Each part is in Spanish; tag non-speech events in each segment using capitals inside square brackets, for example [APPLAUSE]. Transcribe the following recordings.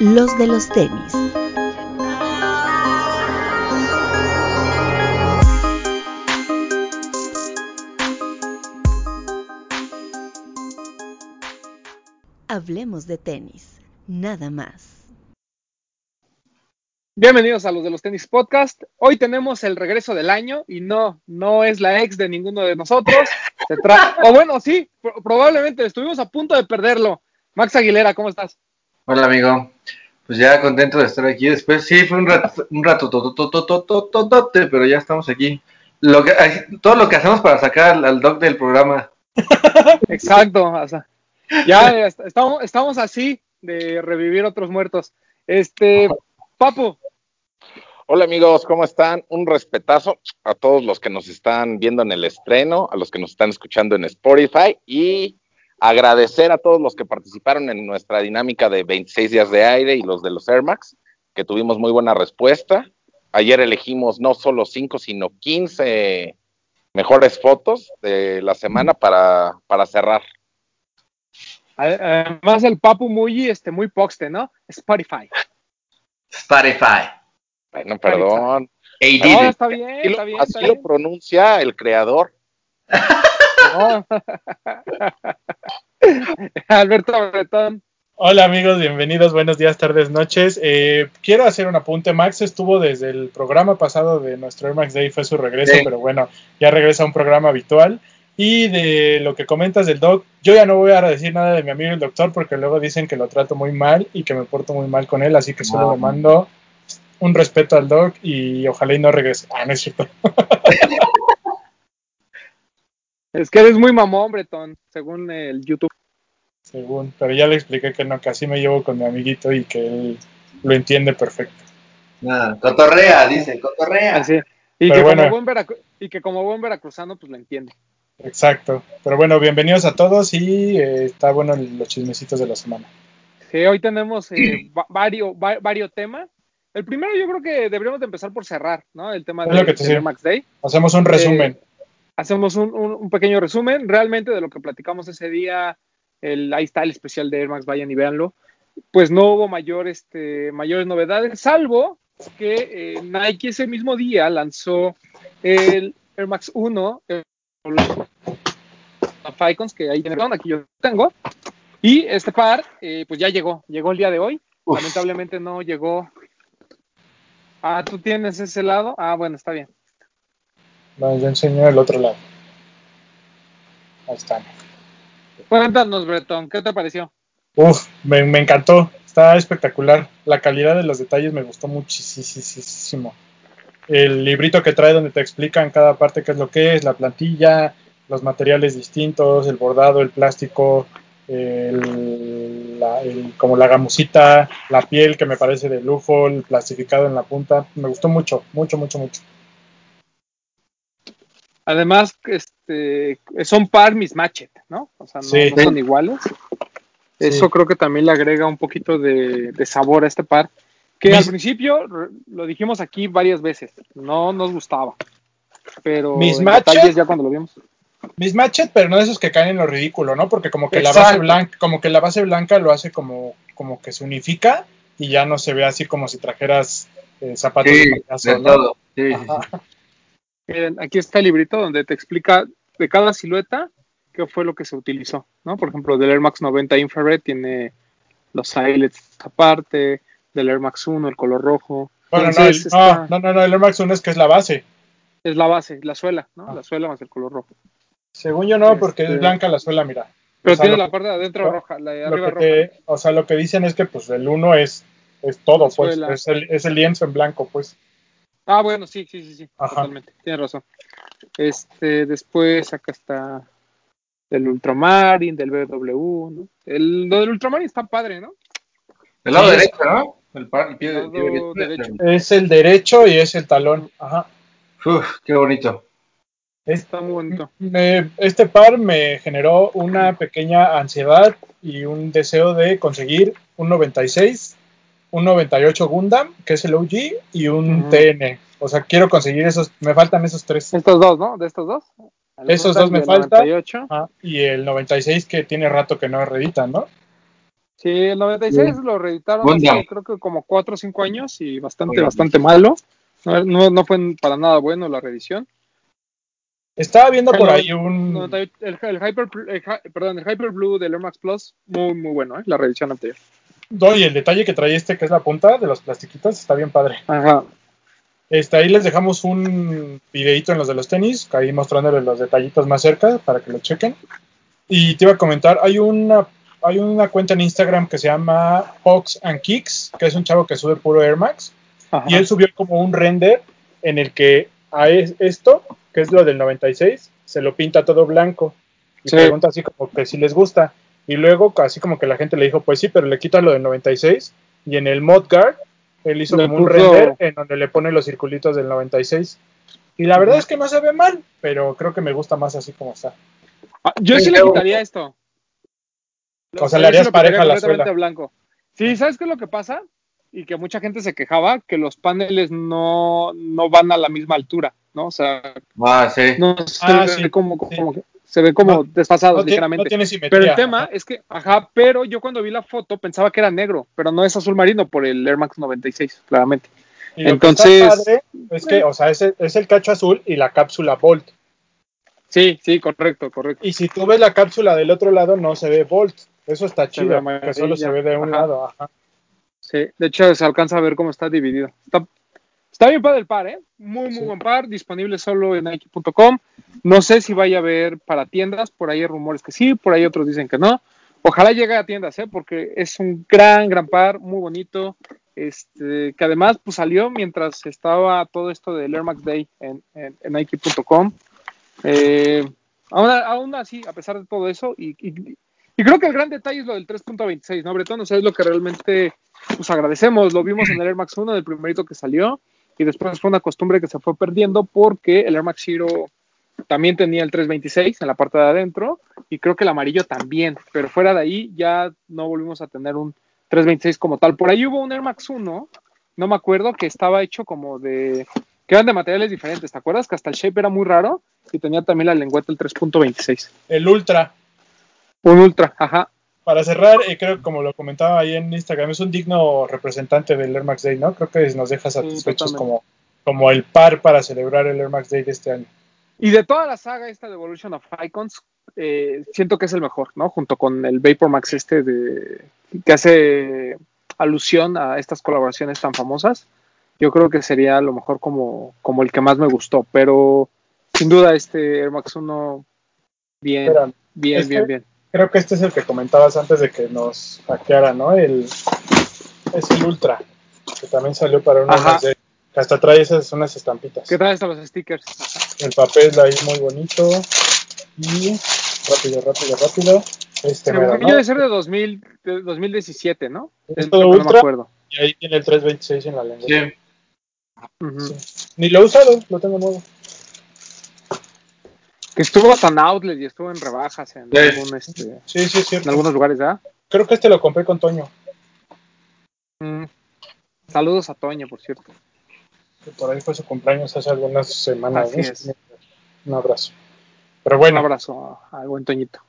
los de los tenis. Hablemos de tenis, nada más. Bienvenidos a los de los tenis podcast. Hoy tenemos el regreso del año y no, no es la ex de ninguno de nosotros. Se [LAUGHS] o bueno, sí, pro- probablemente estuvimos a punto de perderlo. Max Aguilera, ¿cómo estás? Hola amigo, pues ya contento de estar aquí. Después sí fue un rato, un rato, to- to- to- to- to- to- tote, pero ya estamos aquí. Lo que, todo lo que hacemos para sacar al, al doc del programa. [LAUGHS] Exacto, o sea, ya [LAUGHS] est- estamos, estamos así de revivir otros muertos. Este, Papu, Hola amigos, ¿cómo están? Un respetazo a todos los que nos están viendo en el estreno, a los que nos están escuchando en Spotify y agradecer a todos los que participaron en nuestra dinámica de 26 días de aire y los de los Air Max, que tuvimos muy buena respuesta. Ayer elegimos no solo 5, sino 15 mejores fotos de la semana para, para cerrar. además el Papu muy, este, muy poxte, ¿no? Spotify. Spotify. Bueno, perdón. Hey, No, está bien, Así, está lo, bien, así está lo bien. pronuncia el creador. [LAUGHS] No. [LAUGHS] Alberto Bretón. Hola amigos, bienvenidos, buenos días, tardes, noches. Eh, quiero hacer un apunte. Max estuvo desde el programa pasado de nuestro Air Max Day, fue su regreso, Sí. pero bueno, ya regresa a un programa habitual. Y de lo que comentas del doc, yo ya no voy a decir nada de mi amigo el doctor porque luego dicen que lo trato muy mal y que me porto muy mal con él, así que solo No. le mando un respeto al doc y ojalá y no regrese. Ah, no es cierto. [LAUGHS] Es que eres muy mamón, Bretón, según el YouTube. Según, pero ya le expliqué que no, que así me llevo con mi amiguito y que él lo entiende perfecto. Nada, cotorrea, dice, cotorrea. Así. Y Pero que, bueno. como buen veracru- y que como buen veracruzano, pues lo entiende. Exacto. Pero bueno, bienvenidos a todos y eh, está bueno el- los chismecitos de la semana. Sí, hoy tenemos eh, [CLEARS THROAT] va- varios, va- varios temas. El primero yo creo que deberíamos de empezar por cerrar, ¿no? El tema Es de, lo que te Max Day. Hacemos un resumen. Eh, hacemos un, un- un pequeño resumen realmente de lo que platicamos ese día. El, ahí está el especial de Air Max, vayan y véanlo. Pues no hubo mayor, este, mayores novedades, salvo que eh, Nike ese mismo día lanzó el Air Max 1, el, Icons, que ahí tienen, aquí yo tengo. Y este par, eh, pues ya llegó, llegó el día de hoy. Uf. Lamentablemente no llegó. Ah, tú tienes ese lado. Ah, bueno, está bien. Bueno, yo enseño el otro lado. Ahí están. Cuéntanos, Bretón, ¿qué te pareció? Uf, me, me encantó. Está espectacular. La calidad de los detalles me gustó muchísimo. El librito que trae donde te explican cada parte qué es lo que es, la plantilla, los materiales distintos, el bordado, el plástico, el, la- el- como la gamusita, la piel que me parece de lujo, el plastificado en la punta. Me gustó mucho, mucho, mucho, mucho. Además, este, son par mismatched, ¿no? O sea, no, Sí. no son iguales. Eso Sí. creo que también le agrega un poquito de, de sabor a este par. Que Mis- al principio, lo dijimos aquí varias veces, no nos gustaba. Pero en detalles ya cuando lo vimos. Mismatched, pero no de esos que caen en lo ridículo, ¿no? Porque como que la base blanca, como que la base blanca lo hace como, como que se unifica y ya no se ve así como si trajeras eh, zapatos Sí, de payaso, de ¿no? todo. Sí, sí, sí. Ajá. Miren, aquí está el librito donde te explica de cada silueta qué fue lo que se utilizó, ¿no? Por ejemplo, del Air Max 90 Infrared tiene los eyelets aparte, del Air Max 1 el color rojo. Bueno, no, el, no, está- no, no, no, el Air Max 1 es que es la base. es la base, la suela, ¿no? Ah. La suela más el color rojo. Según yo no, porque Este- es blanca la suela, mira. Pero O sea, tiene la parte de adentro roja, la de arriba roja. te- o sea, lo que dicen es que pues el 1 es, es todo, pues, es el, es el lienzo en blanco, pues. Ah, bueno, sí, sí, sí, sí, Ajá. totalmente, tienes razón. Este, después acá está del Ultramarine, del BW, ¿no? El, lo del Ultramarine está padre, ¿no? El lado Sí, derecho, ¿no? El, par, el pie, El el pie derecho. Es el derecho y es el talón. Ajá. Uf, qué bonito. Es- Está muy bonito. me- este par me generó una pequeña ansiedad y un deseo de conseguir un 96, un 98 Gundam, que es el OG, y un. TN. O sea, quiero conseguir esos, me faltan esos tres. Estos dos, ¿no? De estos dos. El Esos Gundam dos me faltan. 98. Ajá, y el 96 que tiene rato que no reeditan, ¿no? Sí, el 96 lo reeditaron hace, creo que como 4 o 5 años y bastante, bastante malo. No, no, no fue para nada bueno la reedición. Estaba viendo por El ahí un. 98 El, el Hyper, el perdón, el Hyper Blue del Air Max Plus, muy, muy bueno, ¿eh? la reedición anterior. No, y el detalle que trae este, que es la punta de los plastiquitos, está bien padre. Ajá. Este, ahí les dejamos un videito en los de los tenis, ahí mostrándoles los detallitos más cerca para que lo chequen. Y te iba a comentar, hay una, hay una cuenta en Instagram que se llama Hawks and Kicks, que es un chavo que sube puro Air Max, Ajá. y él subió como un render en el que a es- esto, que es lo del 96, se lo pinta todo blanco. Y Sí. pregunta así como que si les gusta. Y luego así como que la gente le dijo, pues sí, pero le quitas lo del 96. Y en el mod guard, él hizo Le como un render en donde le pone los circulitos del 96. Y la verdad es que no se ve mal, pero creo que me gusta más así como está. Ah, yo sí Sí, le quitaría esto. O sea, le harías pareja a la completamente suela. blanco. Sí, ¿sabes qué es lo que pasa? Y que mucha gente se quejaba que los paneles no, no van a la misma altura, ¿no? O sea, Ah, sí. no Ah, sí, como, sí. como que- se ve como No- desfasados No, tiene- ligeramente. no tiene simetría. Pero el tema Ajá. es que, ajá, pero yo cuando vi la foto pensaba que era negro, pero no es azul marino por el Air Max 96, claramente. Y lo que entonces- padre es que, o sea, es el, es el cacho azul y la cápsula Volt. Sí, sí, correcto, correcto. Y si tú ves la cápsula del otro lado, no se ve Volt. Eso está chido, que solo se ve de un ajá. lado. Ajá. Sí, de hecho se alcanza a ver cómo está dividido. Está, está bien padre el par, ¿eh? Muy, muy Sí. buen par, disponible solo en Nike.com. No sé si vaya a haber para tiendas, por ahí hay rumores que sí, por ahí otros dicen que no. Ojalá llegue a tiendas, ¿eh? Porque es un gran, gran par, muy bonito. Este, que además pues salió mientras estaba todo esto del Air Max Day en, en- en Nike.com. Eh, aún, aún así, a pesar de todo eso, y, y- y creo que el gran detalle es lo del 3.26, ¿no, Bretón? O sea, es lo que realmente pues agradecemos. Lo vimos en el Air Max 1, del primerito que salió, y después fue una costumbre que se fue perdiendo porque el Air Max Zero también tenía el 326 en la parte de adentro, y creo que el amarillo también, pero fuera de ahí ya no volvimos a tener un 326 como tal. Por ahí hubo un Air Max 1, no me acuerdo, que estaba hecho como de que eran de materiales diferentes, ¿te acuerdas? Que hasta el shape era muy raro y tenía también la lengüeta el 3.26. El Ultra. Un ultra, ajá. Para cerrar, eh, creo que como lo comentaba ahí en Instagram, es un digno representante del Air Max Day, ¿no? Creo que nos deja satisfechos como, como el par para celebrar el Air Max Day de este año. Y de toda la saga esta de Evolution of Icons, eh, siento que es el mejor, ¿no? Junto con el Vapor Max este de que hace alusión a estas colaboraciones tan famosas. Yo creo que sería a lo mejor como, como el que más me gustó, pero sin duda este Air Max 1 bien, Espera, bien, este- bien, bien. Creo que este es el que comentabas antes de que nos hackeara, ¿no? El, es el Ultra, que también salió para un Air Ajá. Max Day. Que hasta trae esas unas estampitas. ¿Qué tal están los stickers? El papel ahí muy bonito. Y rápido, rápido, rápido. Este me ¿no? debe ser de, 2000, de 2017, ¿no? Es Es todo no ultra. me acuerdo. Y ahí tiene el 326 en la lengua. Sí. Sí. Ni lo he usado, lo tengo nuevo. Que estuvo hasta en Outlet y estuvo en rebajas en, Sí. algún, este, Sí, sí, es en cierto. algunos lugares, ¿verdad? Creo que este lo compré con Toño. Mm. Saludos a Toño, por cierto. que por ahí fue su cumpleaños hace algunas semanas. Así es. Un abrazo. Pero bueno, Un abrazo a- al buen Toñito.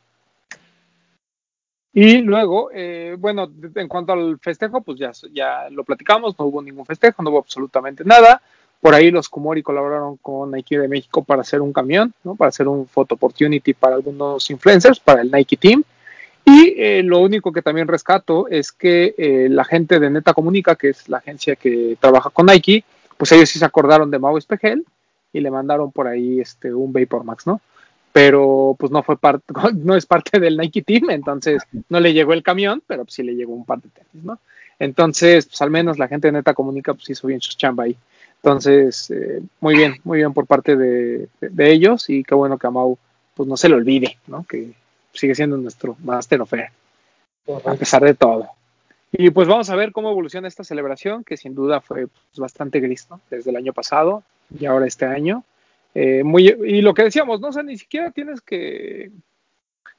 Y luego, eh, bueno, en cuanto al festejo, pues ya, ya lo platicamos, no hubo ningún festejo, no hubo absolutamente nada. Por ahí los Kumori colaboraron con Nike de México para hacer un camión, ¿no? para hacer un photo opportunity para algunos influencers, para el Nike Team. Y eh, lo único que también rescato es que eh, la gente de Neta Comunica, que es la agencia que trabaja con Nike, pues ellos sí se acordaron de Mau Espejel y le mandaron por ahí este un Vapor Max, ¿no? Pero pues no fue parte, [LAUGHS] no es parte del Nike Team, entonces no le llegó el camión, pero sí le llegó un par de tenis, ¿no? Entonces, pues al menos la gente de Neta Comunica pues hizo bien su chamba ahí. Entonces, eh, muy bien, muy bien por parte de, de- de ellos y qué bueno que a Mau pues no se le olvide, ¿no? Que sigue siendo nuestro Master of Air a pesar de todo. Y pues vamos a ver cómo evoluciona esta celebración, que sin duda fue pues, bastante gris, ¿no? Desde el año pasado y ahora este año. Eh, muy, y lo que decíamos, no o sea, ni siquiera tienes que.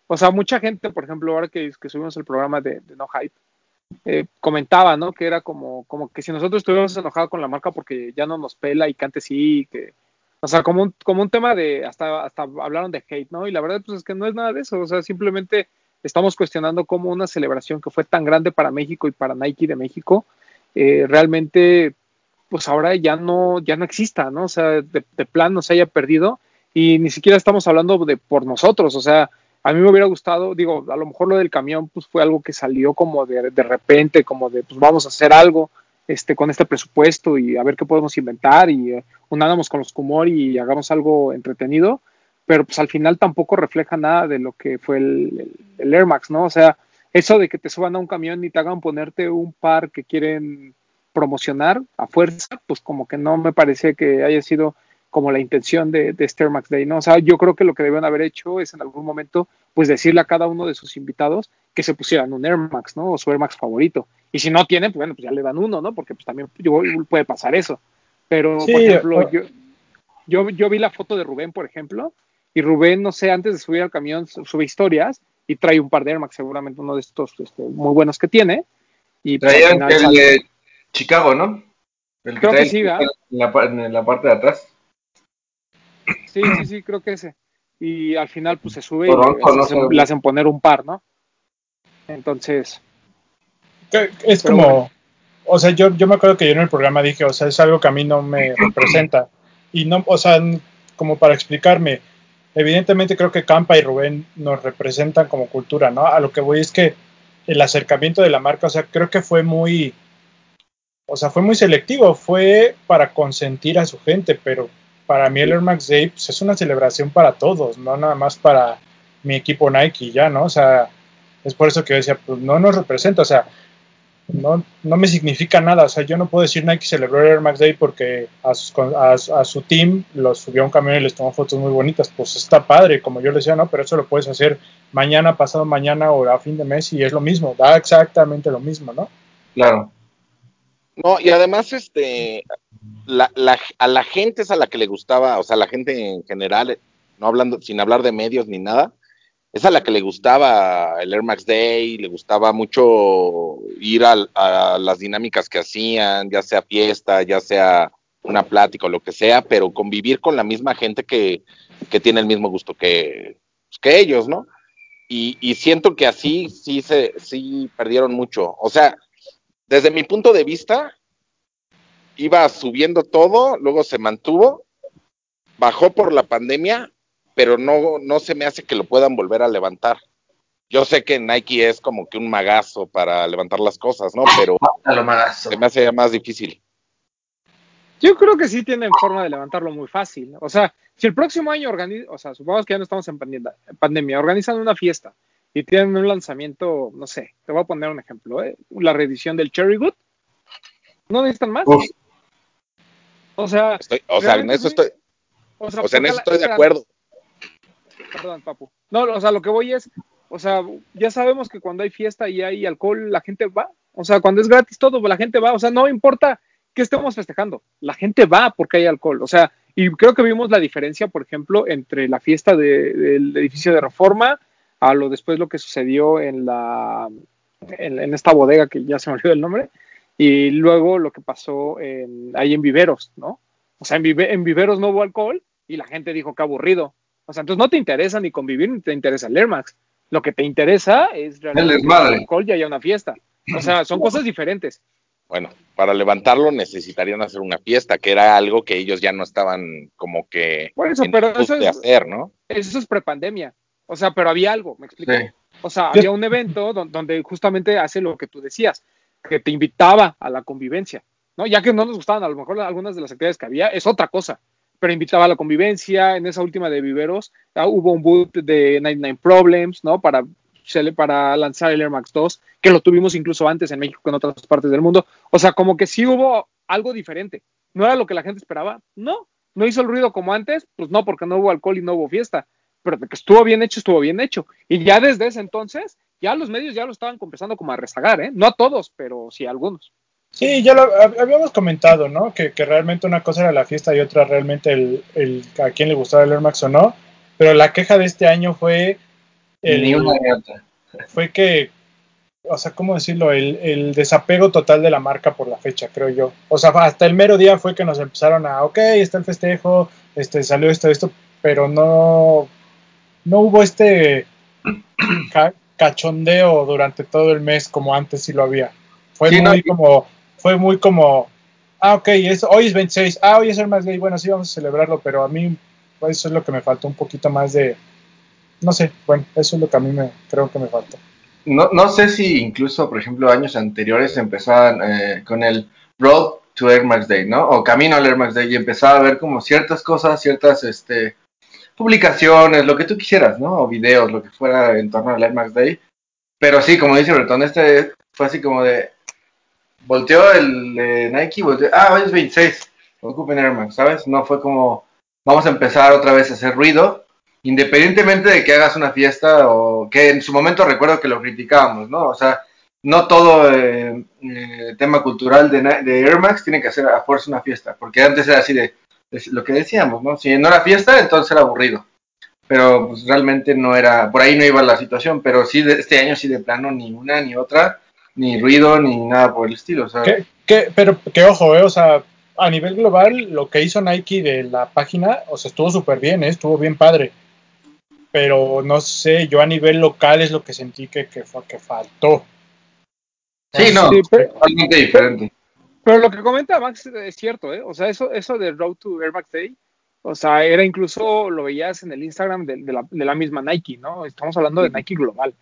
O sea, mucha gente, por ejemplo, ahora que, que subimos el programa de, de No Hype, eh, comentaba, ¿no? Que era como, como que si nosotros estuviéramos enojados con la marca porque ya no nos pela y que antes sí, que. O sea, como un, como un tema de. Hasta, hasta hablaron de hate, ¿no? Y la verdad, pues es que no es nada de eso. O sea, simplemente estamos cuestionando cómo una celebración que fue tan grande para México y para Nike de México, eh, realmente, pues ahora ya no, ya no exista, ¿no? O sea, de, de plano se haya perdido y ni siquiera estamos hablando de por nosotros, o sea, a mí me hubiera gustado, digo, a lo mejor lo del camión pues fue algo que salió como de, de repente, como de pues vamos a hacer algo este, con este presupuesto y a ver qué podemos inventar y eh, con los Kumori y hagamos algo entretenido, pero pues al final tampoco refleja nada de lo que fue el, el, el Air Max, ¿no? O sea, eso de que te suban a un camión y te hagan ponerte un par que quieren promocionar a fuerza, pues como que no me parece que haya sido como la intención de, de este Air Max Day, ¿no? O sea, yo creo que lo que deben haber hecho es en algún momento, pues decirle a cada uno de sus invitados que se pusieran un Air Max, ¿no? O su Air Max favorito. Y si no tienen, pues bueno, pues ya le dan uno, ¿no? Porque pues también puede pasar eso. Pero, Sí, por ejemplo, o- yo, yo, yo vi la foto de Rubén, por ejemplo, y Rubén, no sé, antes de subir al camión, su- sube historias y trae un par de Air Max, seguramente uno de estos este, muy buenos que tiene. Y pues, Traían el de Chicago, ¿no? El Creo trae que sí, ¿verdad? en la, pa- en la parte de atrás. Sí, sí, sí, creo que ese. Y al final, pues se sube y Toronto, no hacen, sé. le hacen poner un par, ¿no? Entonces, Es como, bueno. o sea, yo, yo me acuerdo que yo en el programa dije, o sea, es algo que a mí no me [CLEARS THROAT] representa. Y no, o sea, como para explicarme, evidentemente creo que Campa y Rubén nos representan como cultura, ¿no? A lo que voy es que el acercamiento de la marca, o sea, creo que fue muy, o sea, fue muy selectivo, fue para consentir a su gente, pero para mí el Air Max Day pues, es una celebración para todos, no nada más para mi equipo Nike ya, ¿no? O sea, es por eso que yo decía, pues no nos representa, o sea, no, no me significa nada. O sea, yo no puedo decir Nike celebró el Air Max Day porque a, sus- a, a su team los subió a un camión y les tomó fotos muy bonitas. Pues está padre, como yo le decía, ¿no? Pero eso lo puedes hacer mañana, pasado mañana o a fin de mes y es lo mismo, da exactamente lo mismo, ¿no? Claro. No, y además, este, la, la- a la gente es a la que le gustaba, o sea, la gente en general, no hablando, sin hablar de medios ni nada, es a la que le gustaba el Air Max Day, le gustaba mucho ir al- a, las dinámicas que hacían, ya sea fiesta, ya sea una plática o lo que sea, pero convivir con la misma gente que, que tiene el mismo gusto que, pues, que ellos, ¿no? Y, y siento que así sí se sí perdieron mucho. O sea, desde mi punto de vista, iba subiendo todo, luego se mantuvo, bajó por la pandemia, pero no, no se me hace que lo puedan volver a levantar. Yo sé que Nike es como que un magazo para levantar las cosas, ¿no? Pero se me hace más difícil. yo creo que sí tienen forma de levantarlo muy fácil. O sea, si el próximo año organizan, o sea, supongamos que ya no estamos en pandemia, pandemia, organizan una fiesta y tienen un lanzamiento, no sé, te voy a poner un ejemplo, ¿eh? la reedición del Cherry Good, ¿no necesitan más? Uf, O sea, Estoy, o sea, en eso estoy, o sea, o sea, en eso la- estoy de acuerdo. Perdón, papu. No, o sea, lo que voy es, o sea, ya sabemos que cuando hay fiesta y hay alcohol, la gente va. O sea, cuando es gratis todo, la gente va. O sea, no importa que estemos festejando, la gente va porque hay alcohol. O sea, y creo que vimos la diferencia, por ejemplo, entre la fiesta de- del edificio de Reforma a lo después lo que sucedió en la en, en esta bodega que ya se me olvidó el nombre y luego lo que pasó en, ahí en Viveros, ¿no? O sea, en, Vive- en Viveros no hubo alcohol y la gente dijo que aburrido. O sea, entonces no te interesa ni convivir ni te interesa el Air Max. Lo que te interesa es realmente El alcohol y haya una fiesta. O sea, son [LAUGHS] cosas diferentes. Bueno, para levantarlo necesitarían hacer una fiesta, que era algo que ellos ya no estaban como que Por eso, en pero eso de es, hacer, ¿no? eso es prepandemia. O sea, pero había algo, me explico. sí. O sea, había un evento don- donde justamente hace lo que tú decías, que te invitaba a la convivencia, ¿no? Ya que no nos gustaban a lo mejor algunas de las actividades que había, es otra cosa, pero invitaba a la convivencia. En esa última de Viveros ah, hubo un boot de 99 Problems, ¿no? Para, para lanzar el Air Max 2, que lo tuvimos incluso antes en México que en otras partes del mundo. O sea, como que sí hubo algo diferente. ¿No era lo que la gente esperaba? No. ¿No hizo el ruido como antes? Pues no, porque no hubo alcohol y no hubo fiesta pero de que estuvo bien hecho, estuvo bien hecho. Y ya desde ese entonces, ya los medios ya lo estaban empezando como a rezagar, ¿eh? No a todos, pero sí a algunos. Sí, ya lo hab- habíamos comentado, ¿no? Que, que realmente una cosa era la fiesta y otra realmente el, el a quién le gustaba el Air Max o no. Pero la queja de este año fue el, Ni una ni otra. fue que, o sea, ¿cómo decirlo? El, el desapego total de la marca por la fecha, creo yo. O sea, hasta el mero día fue que nos empezaron a, ok, está el festejo, este, salió esto, esto, pero no, no hubo este ca- cachondeo durante todo el mes como antes sí lo había. Fue Sí, muy como, fue muy como, ah, ok, es, hoy es 26, ah, hoy es el más gay, bueno, sí vamos a celebrarlo, pero a mí pues, eso es lo que me faltó un poquito más de, no sé, bueno, eso es lo que a mí me creo que me faltó. No, no sé si incluso, por ejemplo, años anteriores empezaban eh, con el Road to Air Max Day, ¿no? O Camino al Air Max Day y empezaba a ver como ciertas cosas, ciertas este, publicaciones, lo que tú quisieras, ¿no? O videos, lo que fuera en torno al Air Max Day. Pero sí, como dice Breton, este fue así como de... Volteó el eh, Nike, volteó, ah, hoy es 26, ocupen Air Max, ¿sabes? No fue como, vamos a empezar otra vez a hacer ruido, independientemente de que hagas una fiesta o que en su momento recuerdo que lo criticábamos, ¿no? O sea, no todo eh, eh, tema cultural de, de Air Max tiene que hacer a fuerza una fiesta, porque antes era así de, lo que decíamos, ¿no? Si no era fiesta, entonces era aburrido. Pero pues, realmente no era, por ahí no iba la situación, pero sí, de, este año sí de plano ni una ni otra, ni ruido, ni nada por el estilo. O sea, Que, que, pero que ojo, eh, o sea, a nivel global, lo que hizo Nike de la página, o sea, estuvo súper bien, eh, estuvo bien padre. Pero no sé, yo a nivel local es lo que sentí que, que, fue, que faltó. sí, no, Sí, pero- totalmente diferente. Pero lo que comenta Max es cierto, ¿eh? O sea, eso, eso de Road to Air Max Day, o sea, era incluso, lo veías en el Instagram de, de la, de la misma Nike, ¿no? Estamos hablando de Nike global.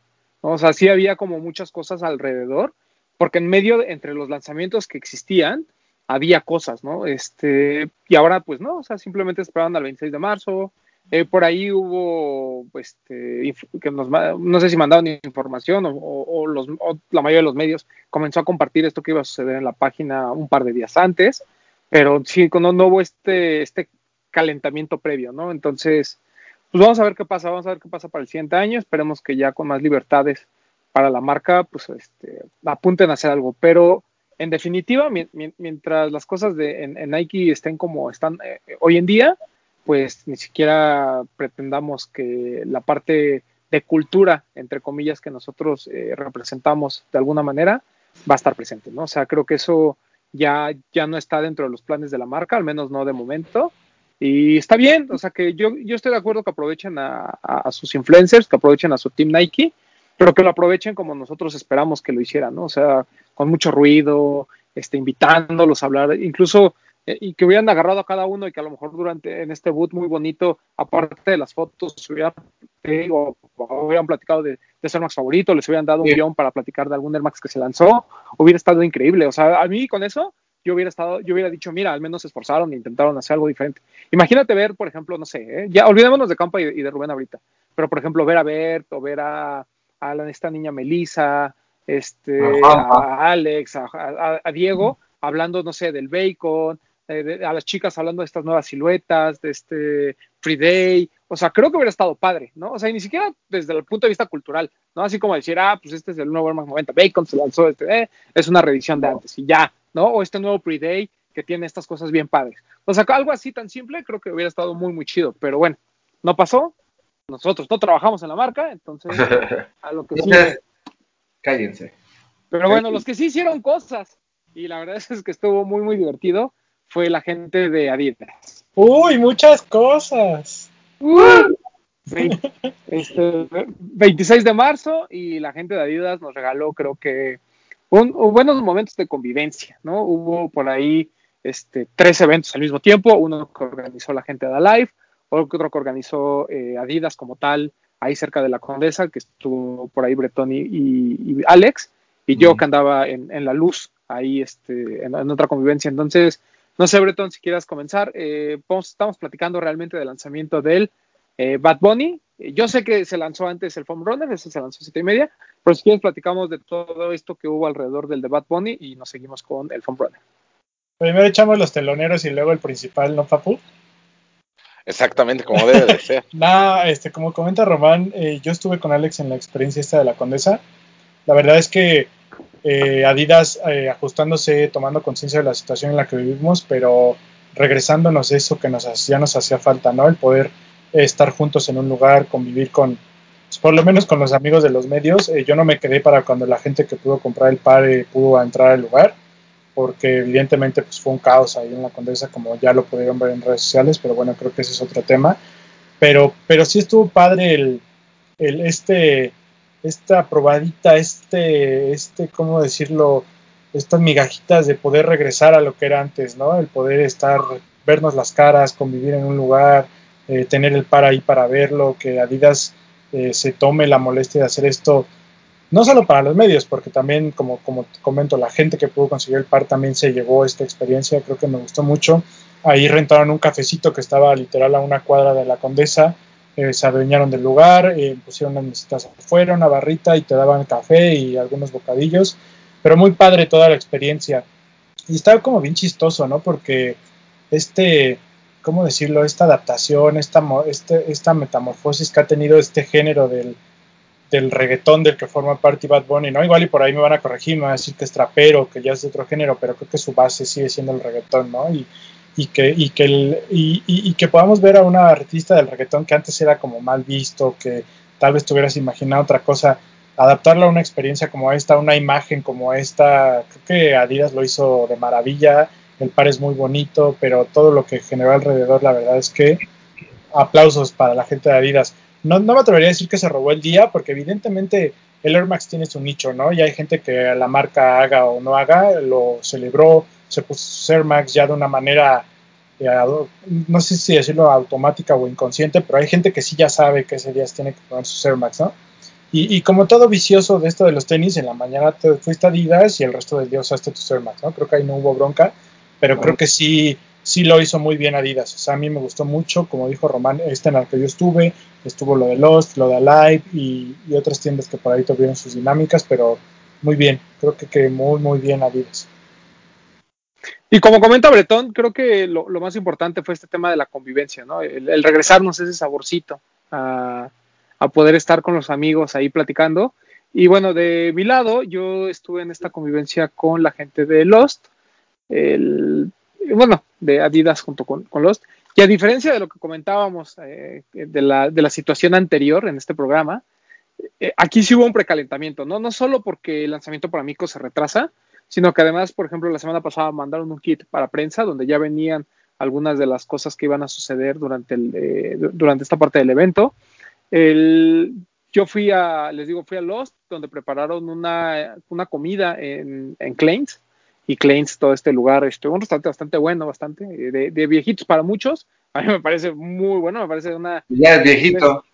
¿no? O sea, sí había como muchas cosas alrededor, porque en medio, de- entre los lanzamientos que existían, había cosas, ¿no? Este, y ahora, pues no, o sea, simplemente esperaban al 26 de marzo. Eh, por ahí hubo, pues, este, que nos, no sé si mandaron información o, los, la mayoría de los medios comenzó a compartir esto que iba a suceder en la página un par de días antes, pero sí, no, no hubo este, este calentamiento previo, ¿no? Entonces, pues vamos a ver qué pasa, vamos a ver qué pasa para el siguiente año, esperemos que ya con más libertades para la marca, pues este, apunten a hacer algo, pero en definitiva, mi- mi- mientras las cosas de, en, en Nike estén como están eh, hoy en día, pues ni siquiera pretendamos que la parte de cultura, entre comillas, que nosotros eh, representamos de alguna manera, va a estar presente, ¿no? O sea, creo que eso ya, ya no está dentro de los planes de la marca, al menos no de momento. Y está bien, o sea que yo, yo estoy de acuerdo que aprovechen a, a, a sus influencers, que aprovechen a su team Nike, pero que lo aprovechen como nosotros esperamos que lo hicieran, ¿no? O sea, con mucho ruido, este, invitándolos a hablar, incluso y que hubieran agarrado a cada uno y que a lo mejor durante en este boot muy bonito, aparte de las fotos, hubieran, te digo, hubieran platicado de, de ser Max favorito, les hubieran dado un Sí. guion para platicar de algún Air Max que se lanzó, hubiera estado increíble. O sea, a mí con eso yo hubiera estado, yo hubiera dicho, mira, al menos se esforzaron e intentaron hacer algo diferente. Imagínate ver, por ejemplo, no sé, ¿eh? ya olvidémonos de Campa y, y de Rubén ahorita, pero por ejemplo, ver a Bert o ver a, a esta niña Melissa, este, Ajá. a Alex, a, a- a Diego, hablando, no sé, del bacon, eh, a las chicas hablando de estas nuevas siluetas, de este Free Day, o sea, creo que hubiera estado padre, ¿no? O sea, y ni siquiera desde el punto de vista cultural, ¿no? Así como decir, ah, pues este es el nuevo Air Max 90, Bacon se lanzó, este, eh, es una reedición de antes y ya, ¿no? O este nuevo Free Day que tiene estas cosas bien padres. O sea, algo así tan simple creo que hubiera estado muy, muy chido, pero bueno, no pasó. Nosotros no trabajamos en la marca, entonces [LAUGHS] a lo que sí. Cállense. Pero bueno, los que sí hicieron cosas, y la verdad [LAUGHS] es que estuvo muy, muy divertido, fue la gente de Adidas. Uy, muchas cosas. Este, 26 de marzo y la gente de Adidas nos regaló, creo que, un, un buenos momentos de convivencia, ¿no? Hubo por ahí este, tres eventos al mismo tiempo, uno que organizó la gente de Alive, otro que organizó eh, Adidas como tal, ahí cerca de la Condesa, que estuvo por ahí Bretón y, y- y Alex, y yo que andaba en, en la luz, ahí este, en, en otra convivencia. Entonces, no sé, Bretón, si quieras comenzar, eh, vamos- estamos platicando realmente del lanzamiento del eh, Bad Bunny. Eh, Yo sé que se lanzó antes el Foam Runner, ese se lanzó a siete y media, pero si quieres platicamos de todo esto que hubo alrededor del de Bad Bunny y nos seguimos con el Foam Runner. Primero echamos los teloneros y luego el principal, ¿no, Papu? Exactamente como debe de ser. [LAUGHS] Nah, este, como comenta Román, eh, yo estuve con Alex en la experiencia esta de la Condesa. La verdad es que eh, Adidas eh, ajustándose, tomando conciencia de la situación en la que vivimos, pero regresándonos eso que nos hacía, nos hacía falta, ¿no? El poder eh, estar juntos en un lugar, convivir con, pues, por lo menos con los amigos de los medios. Eh, yo no me quedé para cuando la gente que pudo comprar el par eh, pudo entrar al lugar, porque evidentemente pues, fue un caos ahí en la Condesa, como ya lo pudieron ver en redes sociales, pero bueno, creo que ese es otro tema. Pero, pero sí estuvo padre el, el este esta probadita, este, este, ¿cómo decirlo? Estas migajitas de poder regresar a lo que era antes, ¿no? El poder estar, vernos las caras, convivir en un lugar, eh, tener el par ahí para verlo, que Adidas eh, se tome la molestia de hacer esto, no solo para los medios, porque también, como, como comento, la gente que pudo conseguir el par también se llevó esta experiencia, creo que me gustó mucho. Ahí rentaron un cafecito que estaba literal a una cuadra de la Condesa, eh, se adueñaron del lugar, eh, pusieron unas mesitas afuera, una barrita y te daban café y algunos bocadillos, pero muy padre toda la experiencia. Y estaba como bien chistoso, ¿no? Porque este, ¿cómo decirlo? Esta adaptación, esta, este, esta metamorfosis que ha tenido este género del, del reggaetón del que forma parte Bad Bunny, ¿no? Igual y por ahí me van a corregir, me van a decir que es trapero, que ya es de otro género, pero creo que su base sigue siendo el reggaetón, ¿no? Y, y que, y que, el, y, y, que podamos ver a una artista del reggaetón que antes era como mal visto, que tal vez tuvieras imaginado otra cosa, adaptarla a una experiencia como esta, una imagen como esta, creo que Adidas lo hizo de maravilla, el par es muy bonito, pero todo lo que generó alrededor, la verdad es que aplausos para la gente de Adidas. No, no me atrevería a decir que se robó el día, porque evidentemente el Air Max tiene su nicho, ¿no? Y hay gente que la marca haga o no haga, lo celebró, se puso Air Max ya de una manera, eh, no sé si decirlo automática o inconsciente, pero hay gente que sí ya sabe que ese día tiene que poner sus Air Max, ¿no? Y, como todo vicioso de esto de los tenis, en la mañana te fuiste Adidas y el resto del día usaste tus Air Max, ¿no? Creo que ahí no hubo bronca, pero creo que sí, sí lo hizo muy bien Adidas. O sea, a mí me gustó mucho, como dijo Román, este en el que yo estuve, estuvo lo de Lost, lo de Alive y, y otras tiendas que por ahí tuvieron sus dinámicas, pero muy bien, creo que, que muy, muy bien Adidas. Y como comenta Bretón, creo que lo, más importante fue este tema de la convivencia, ¿no? El, regresarnos ese saborcito a, a, poder estar con los amigos ahí platicando. Y bueno, de mi lado, yo estuve en esta convivencia con la gente de Lost, el, bueno, de Adidas junto con, con, Lost. Y a diferencia de lo que comentábamos eh, de, la, de, la, situación anterior en este programa, eh, aquí sí hubo un precalentamiento, ¿no? No solo porque el lanzamiento para Mico se retrasa, sino que además, por ejemplo, la semana pasada mandaron un kit para prensa donde ya venían algunas de las cosas que iban a suceder durante, el, eh, durante esta parte del evento. El, yo fui a, les digo, fui a Lost, donde prepararon una, una comida en, en Claims, y Claims, todo este lugar, este, un restaurante bastante bueno, bastante, de, de, viejitos para muchos. A mí me parece muy bueno, me parece una... Ya es viejito.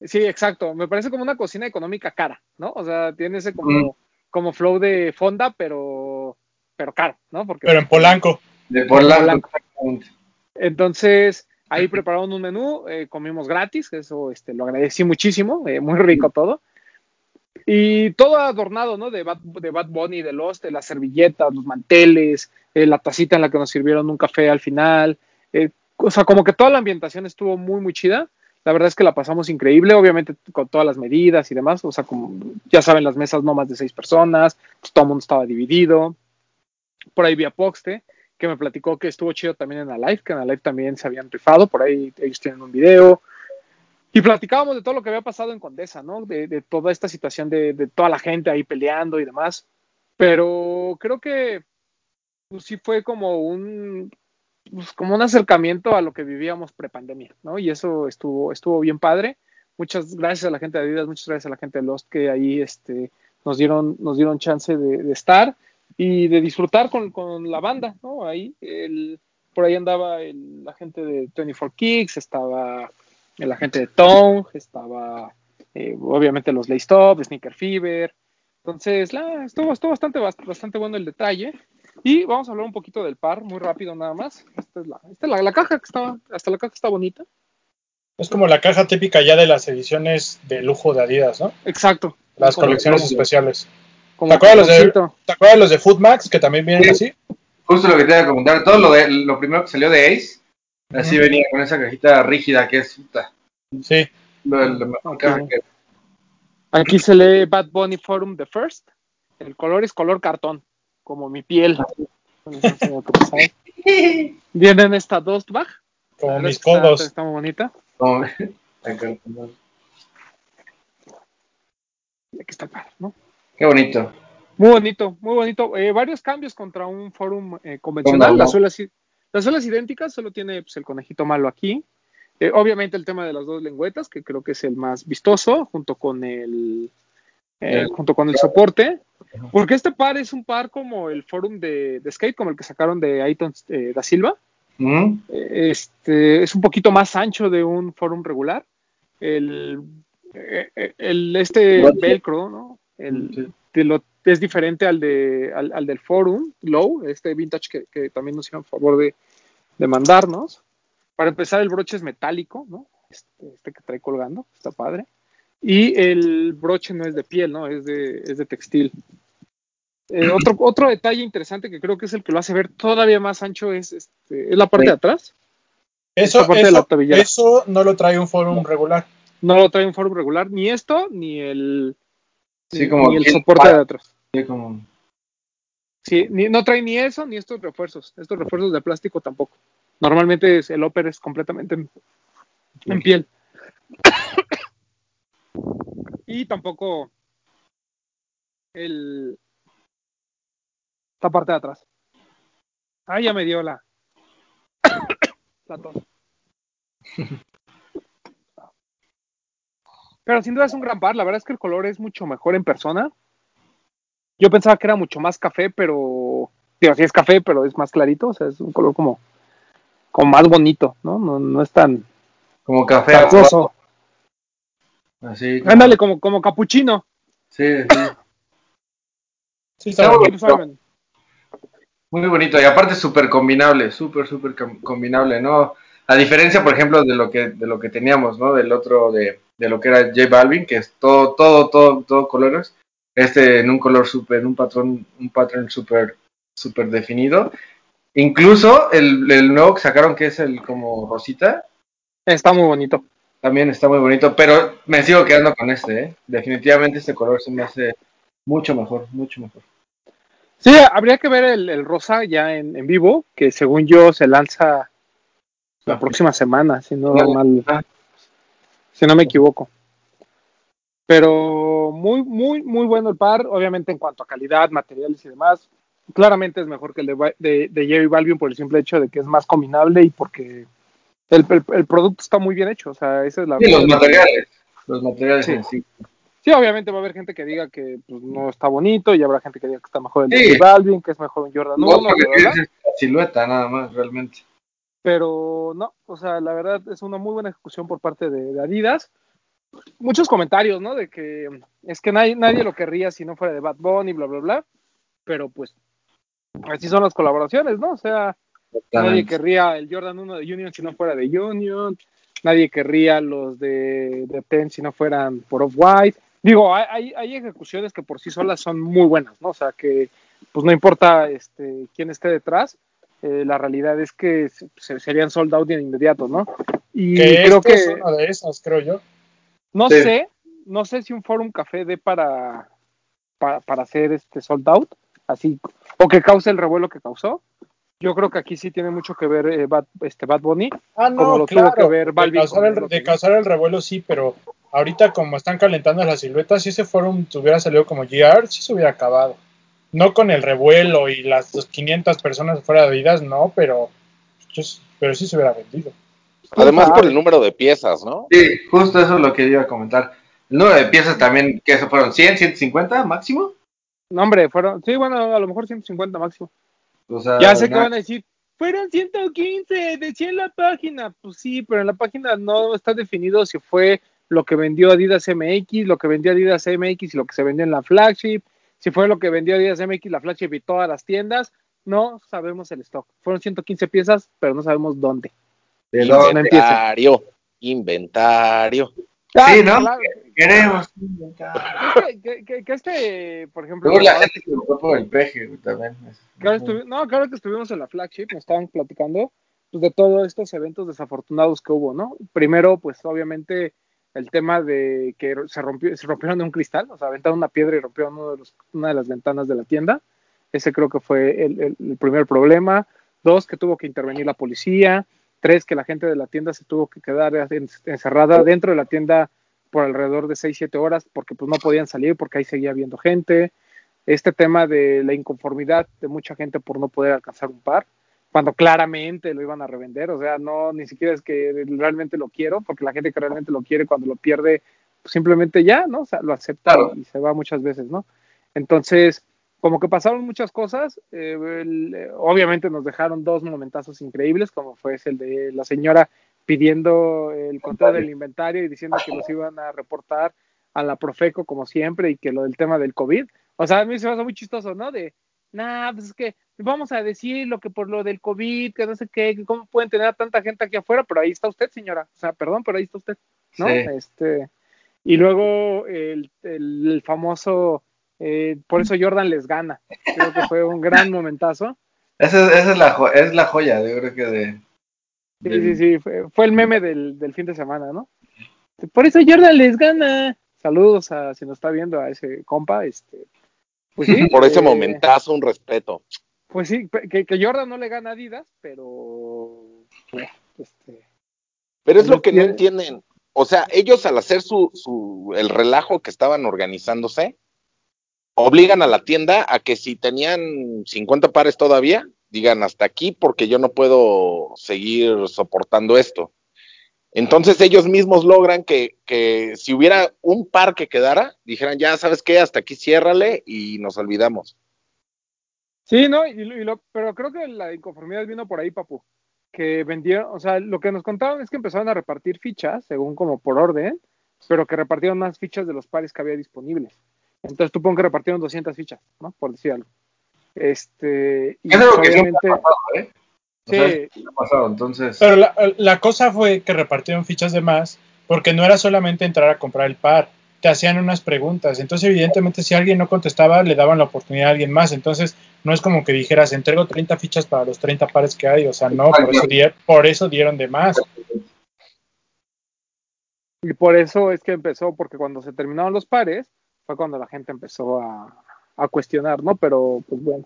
Sí, exacto. Me parece como una cocina económica cara, ¿no? O sea, tiene ese como... Mm como flow de fonda, pero, pero caro, ¿no? Porque, pero en Polanco. De Polanco. Entonces, ahí prepararon un menú, eh, comimos gratis, eso este, lo agradecí muchísimo, eh, muy rico todo. Y todo adornado, ¿no? De Bad, de Bad Bunny, de Lost, de las servilletas, los manteles, eh, la tacita en la que nos sirvieron un café al final. Eh, o sea, como que toda la ambientación estuvo muy, muy chida. La verdad es que la pasamos increíble, obviamente con todas las medidas y demás. O sea, como ya saben, las mesas no más de seis personas, pues todo el mundo estaba dividido. Por ahí vi a Poxte, que me platicó que estuvo chido también en la live, que en la live también se habían rifado. Por ahí ellos tienen un video. Y platicábamos de todo lo que había pasado en Condesa, ¿no? De, toda esta situación de, de, toda la gente ahí peleando y demás. Pero creo que pues, sí fue como un, pues, como un acercamiento a lo que vivíamos prepandemia, ¿no? Y eso estuvo, estuvo bien padre. Muchas gracias a la gente de Adidas, muchas gracias a la gente de Lost que ahí este, nos, dieron, nos dieron chance de, estar y de disfrutar con, con, la banda, ¿no? Ahí, por ahí andaba el, la gente de 24 Kicks, estaba la gente de Tone, estaba eh, obviamente los Lay Stop, Sneaker Fever. Entonces, la, estuvo, estuvo bastante, bastante bueno el detalle. Y vamos a hablar un poquito del par, muy rápido nada más. Esta es la, esta es la, la caja que está, hasta la caja está bonita. Es como la caja típica ya de las ediciones de lujo de Adidas, ¿no? Exacto. Las como, colecciones como, especiales. Como ¿Te, acuerdas los de, ¿Te acuerdas los de Footmax que también vienen sí. así? Justo lo que te iba a comentar, todo lo, de, lo primero que salió de Ace, así uh -huh. venía con esa cajita rígida que es. Puta, sí. Lo, lo okay. que... Aquí se lee Bad Bunny Forum The First. El color es color cartón como mi piel. Vienen esta dos bag. Como mis codos. Está, está muy bonita. Oh. Aquí está el par, ¿no? Qué bonito. Muy bonito, muy bonito. Eh, varios cambios contra un forum eh, convencional. Las suelas, las suelas idénticas, solo tiene pues, el conejito malo aquí. Eh, obviamente el tema de las dos lengüetas, que creo que es el más vistoso, junto con el, eh, junto con el soporte, porque este par es un par como el forum de, de skate, como el que sacaron de Ayton eh, da Silva. Eh, Este es un poquito más ancho de un forum regular. El, eh, eh, el este velcro, ¿no? El, Sí. de lo- es diferente al, de, al, al del forum low, este vintage que, que también nos hicieron favor de, de mandarnos. Para empezar, el broche es metálico, ¿no? Este, este que trae colgando, está padre. Y el broche no es de piel, ¿no? Es de, es de textil. Eh, [CLEARS THROAT] otro, otro detalle interesante que creo que es el que lo hace ver todavía más ancho es, este, es la parte de atrás. Eso, de eso, la tobillera. eso no lo trae un forum regular. No lo trae un forum regular, ni esto, ni el, Sí, ni- como ni el soporte de atrás. Sí, como- Sí, ni- no trae ni eso, ni estos refuerzos. Estos refuerzos de plástico tampoco. Normalmente es- el upper es completamente en, en piel. Y tampoco el esta parte de atrás. Ah, ya me dio la, la tos. Pero sin duda es un gran par. La verdad es que el color es mucho mejor en persona. Yo pensaba que era mucho más café, pero. Digo, sí es café, pero es más clarito. O sea, es un color como. como más bonito, ¿no? No, no es tan como café. cargoso. Así. como- Ándale, como, como capuchino. Sí, sí. Sí, está bonito. Muy bonito. Y aparte súper combinable, súper, súper com- combinable, ¿no? A diferencia, por ejemplo, de lo que, de lo que teníamos, ¿no? Del otro, de, de lo que era J Balvin, que es todo, todo, todo, todo colores. Este en un color súper, en un patrón, un patrón súper, súper definido. Incluso el, el nuevo que sacaron, que es el como rosita, Está muy bonito. También está muy bonito, pero me sigo quedando con este, ¿eh? Definitivamente este color se me hace mucho mejor, mucho mejor. Sí, habría que ver el, el rosa ya en, en vivo, que según yo se lanza la próxima semana, si no, mal, si no me equivoco. Pero muy, muy, muy bueno el par, obviamente en cuanto a calidad, materiales y demás. Claramente es mejor que el de, de, de J Balvin por el simple hecho de que es más combinable y porque el, el- el producto está muy bien hecho. O sea, esa es la Y los materiales, los materiales Sí. en sí. Sí, obviamente va a haber gente que diga que pues, no está bonito y habrá gente que diga que está mejor el de Sí. Balvin, que es mejor un Jordan 1, No, la silueta nada más, realmente. pero no, o sea, la verdad es una muy buena ejecución por parte de, de Adidas. Muchos comentarios, ¿no? De que es que nadie, nadie lo querría si no fuera de Bad Bunny, bla, bla, bla. Pero pues, así son las colaboraciones, ¿no? O sea, nadie querría el Jordan 1 de Union si no fuera de Union. Nadie querría los de, de Ten si no fueran por Off-White. Digo, hay, hay, ejecuciones que por sí solas son muy buenas, ¿no? O sea, que pues no importa este, quién esté detrás, eh, la realidad es que se- se- serían sold out de inmediato, ¿no? Y Que creo este que, es una de esas, creo yo. no Sí. sé, no sé si un Forum Café dé para, para, para hacer este sold out, así, o que cause el revuelo que causó. Yo creo que aquí sí tiene mucho que ver eh, Bad, este Bad Bunny. Ah, no, Como lo tuvo claro. que ver de, causar el, de causar revuelo sí, pero ahorita como están calentando las siluetas, si ese forum hubiera salido como GR, sí se hubiera acabado. No con el revuelo y las 500 personas fuera de Adidas, no, pero, pero sí se hubiera vendido. Además por el número de piezas, ¿no? Sí, justo eso es lo que iba a comentar. El número de piezas también, que eso fueron 100, 150 máximo. No, hombre, fueron, sí, bueno, a lo mejor 150 máximo. O sea, Ya sé que van a decir, fueron 115, decía en la página. Pues sí, pero en la página no está definido si fue lo que vendió Adidas MX, lo que vendió Adidas MX y lo que se vendió en la flagship, si fue lo que vendió Adidas MX, la flagship y todas las tiendas. No sabemos el stock. Fueron 115 piezas, pero no sabemos dónde. de empiecen. Inventario. Inventario. Sí, ¿no? claro, queremos. que, que- que- que este, por ejemplo, Luego la gente se fue por el peje güey, también. que ahora estuvi- no, claro que estuvimos en la flagship, nos estaban platicando pues, de todos estos eventos desafortunados que hubo, ¿no? Primero, pues obviamente el tema de que se rompió, se rompieron de un cristal, o sea, aventaron una piedra y rompieron uno de los- una de las ventanas de la tienda. Ese creo que fue el, el- el primer problema. Dos, que tuvo que intervenir la policía. Tres, que la gente de la tienda se tuvo que quedar en- encerrada dentro de la tienda por alrededor de 6, 7 horas porque pues no podían salir porque ahí seguía habiendo gente. Este tema de la inconformidad de mucha gente por no poder alcanzar un par, cuando claramente lo iban a revender, o sea, no, ni siquiera es que realmente lo quiero, porque la gente que realmente lo quiere cuando lo pierde pues, simplemente ya, ¿no? O sea, lo acepta y se va muchas veces, ¿no? Entonces, como que pasaron muchas cosas, eh, el- eh, obviamente nos dejaron dos momentazos increíbles, como fue el de la señora pidiendo el control del inventario y diciendo que los iban a reportar a la Profeco como siempre y que lo del tema del COVID. O sea, a mí se me hace muy chistoso, ¿no? De, nah, pues es que vamos a decir lo que por lo del COVID, que no sé qué, que cómo pueden tener a tanta gente aquí afuera, pero ahí está usted, señora. O sea, perdón, pero ahí está usted, ¿no? Sí. Este, y luego el, el- el famoso, eh, por eso Jordan les gana. Creo que fue un gran momentazo. Esa, es- esa es, la jo- es la joya, yo creo que de... Sí, sí, sí, fue, fue el meme del, del fin de semana, ¿no? Por eso Jordan les gana. Saludos a si nos está viendo a ese compa, este. Pues sí, Por ese eh, momentazo, un respeto. Pues sí, que, que Jordan no le gana a Adidas, pero bueno, este, Pero es No lo que no entienden. O sea, ellos al hacer su, su, el relajo que estaban organizándose, obligan a la tienda a que si tenían 50 pares todavía, digan hasta aquí porque yo no puedo seguir soportando esto. Entonces ellos mismos logran que, que si hubiera un par que quedara, dijeran, ya sabes qué, hasta aquí ciérrale y nos olvidamos. Sí, no, y, y lo- pero creo que la inconformidad vino por ahí, papu. Que vendieron, o sea, lo que nos contaban es que empezaron a repartir fichas, según como por orden, pero que repartieron más fichas de los pares que había disponibles. Entonces, tú pon que repartieron 200 fichas, ¿no? Por decir algo. Este, y Es algo que obviamente, ha pasado, ¿eh? O sea, sí, siempre ha pasado, entonces... Pero la, la cosa fue que repartieron fichas de más, porque no era solamente entrar a comprar el par, te hacían unas preguntas. Entonces, evidentemente, si alguien no contestaba, le daban la oportunidad a alguien más. Entonces, no es como que dijeras, entrego 30 fichas para los 30 pares que hay. O sea, no, por eso, di- por eso dieron de más. y por eso es que empezó, porque cuando se terminaron los pares, fue cuando la gente empezó a, a cuestionar, ¿no? Pero, pues bueno.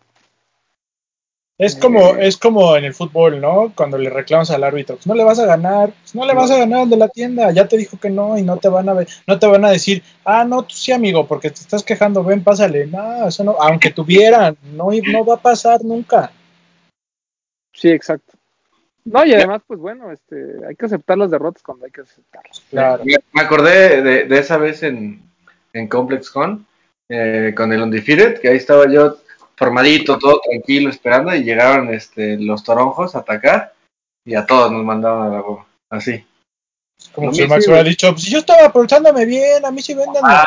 Es como, es como en el fútbol, ¿no? Cuando le reclamas al árbitro, pues no le vas a ganar, pues no le vas a ganar al de la tienda, ya te dijo que no y no te van a ver, no te van a decir, ah, no, tú sí, amigo, porque te estás quejando, ven, pásale. No, eso no, aunque tuvieran, no, no va a pasar nunca. Sí, exacto. No, y además, pues bueno, este, hay que aceptar las derrotas cuando hay que aceptarlas. Claro. Me acordé de, de esa vez en, en Complex Con, eh, con el Undefeated, que ahí estaba yo formadito, todo tranquilo, esperando, y llegaron este, los toronjos a atacar, y a todos nos mandaban a la goma, así. Como A si Max sí, hubiera dicho, pues si yo estaba portándome bien, a mí sí vendan. Ah.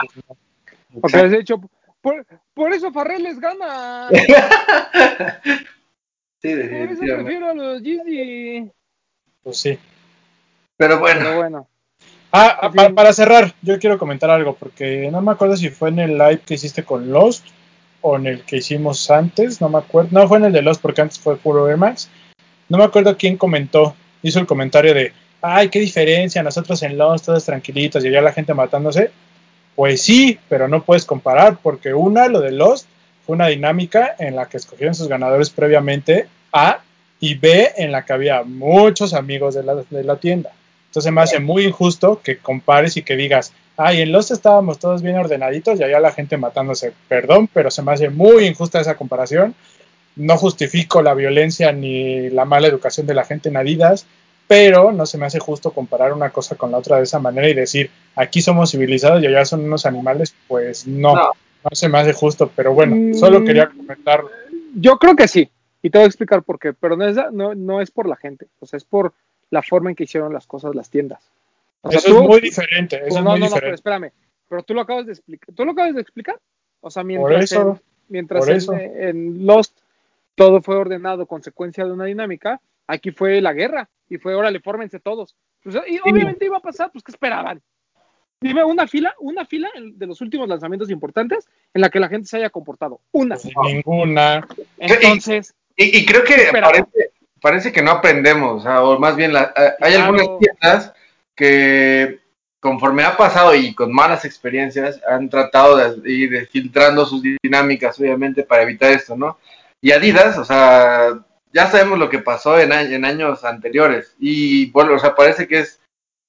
Porque les he dicho, por, por eso Farrell les gana. [LAUGHS] sí, Por eso definitivamente. prefiero a los Yeezy. Pues sí. Pero bueno, Pero bueno. Ah, Así- para, para cerrar, yo quiero comentar algo, porque no me acuerdo si fue en el live que hiciste con Lost o en el que hicimos antes, no me acuerdo. No, fue en el de Lost porque antes fue puro Air Max. No me acuerdo quién comentó, hizo el comentario de, ay, qué diferencia, nosotros en Lost todos tranquilitos y allá la gente matándose. Pues sí, pero no puedes comparar, porque una, lo de Lost, fue una dinámica en la que escogieron sus ganadores previamente, A, y B, en la que había muchos amigos de la, de la tienda. Entonces me hace muy injusto que compares y que digas, ay, en Lost estábamos todos bien ordenaditos y allá la gente matándose. Perdón, pero se me hace muy injusta esa comparación. No justifico la violencia ni la mala educación de la gente en Adidas, pero no se me hace justo comparar una cosa con la otra de esa manera y decir, aquí somos civilizados y allá son unos animales, pues no, no, No. se me hace justo, pero bueno, Mm. solo quería comentarlo. Yo creo que sí. Y te voy a explicar por qué. Pero no es, no, no es por la gente. O sea, es por la forma en que hicieron las cosas las tiendas. O sea, Eso tú- es muy diferente, eso no, es no, muy no, pero diferente. espérame. Pero tú lo acabas de explicar. ¿Tú lo acabas de explicar? O sea, mientras, eso, en, mientras en- Lost todo fue ordenado consecuencia de una dinámica, aquí fue la guerra. Y fue, órale, fórmense todos. Pues, y obviamente iba a pasar, pues, ¿qué esperaban? Dime una fila, una fila de los últimos lanzamientos importantes en la que la gente se haya comportado. Una. Pues ninguna. Entonces, y, y creo que parece, parece que no aprendemos, o, sea, o más bien la- hay Claro. algunas tiendas que conforme ha pasado y con malas experiencias han tratado de ir filtrando sus dinámicas, obviamente, para evitar esto, ¿no? Y Adidas, o sea, ya sabemos lo que pasó en, en años anteriores y bueno, o sea, parece que es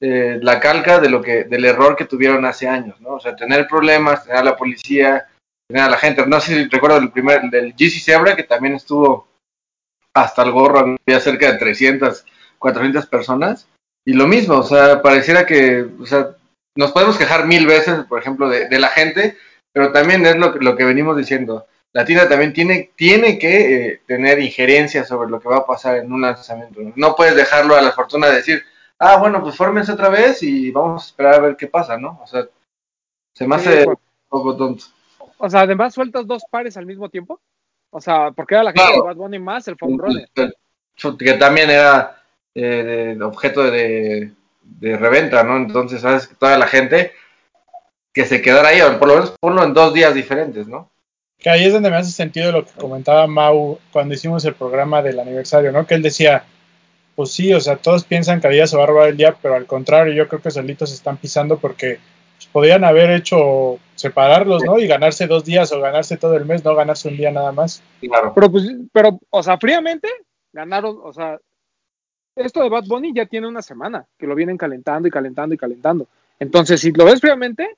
eh, la calca de lo que del error que tuvieron hace años, ¿no? O sea, tener problemas, tener a la policía, tener a la gente. No sé si recuerdo el primer del GC Zebra que también estuvo hasta el gorro, había cerca de 300, 400 personas y lo mismo, o sea, pareciera que, o sea, nos podemos quejar mil veces, por ejemplo, de, de la gente, pero también es lo, que- lo que venimos diciendo. La tienda también tiene, tiene que eh, tener injerencia sobre lo que va a pasar en un lanzamiento. ¿no? Puedes dejarlo a la fortuna de decir, ah, bueno, pues fórmense otra vez y vamos a esperar a ver qué pasa, ¿no? O sea, se me Sí, hace pues. un poco tonto. O sea, además sueltas dos pares al mismo tiempo. O sea, porque era la gente Claro. de Bad Bunny más el foam runner. Que también era eh, objeto de, de reventa, ¿no? Entonces, sabes que toda la gente que se quedara ahí, o por lo menos ponlo en dos días diferentes, ¿no? Que ahí es donde me hace sentido lo que comentaba Mau cuando hicimos el programa del aniversario, ¿no? Que él decía, pues sí, o sea, todos piensan que Adidas se va a robar el día, pero al contrario, yo creo que solitos se están pisando porque pues, podían haber hecho separarlos, ¿no? Y ganarse dos días o ganarse todo el mes, no ganarse un día nada más. Claro. Pero, pues, pero, o sea, fríamente ganaron, o sea, esto de Bad Bunny ya tiene una semana que lo vienen calentando y calentando y calentando. Entonces, si lo ves fríamente,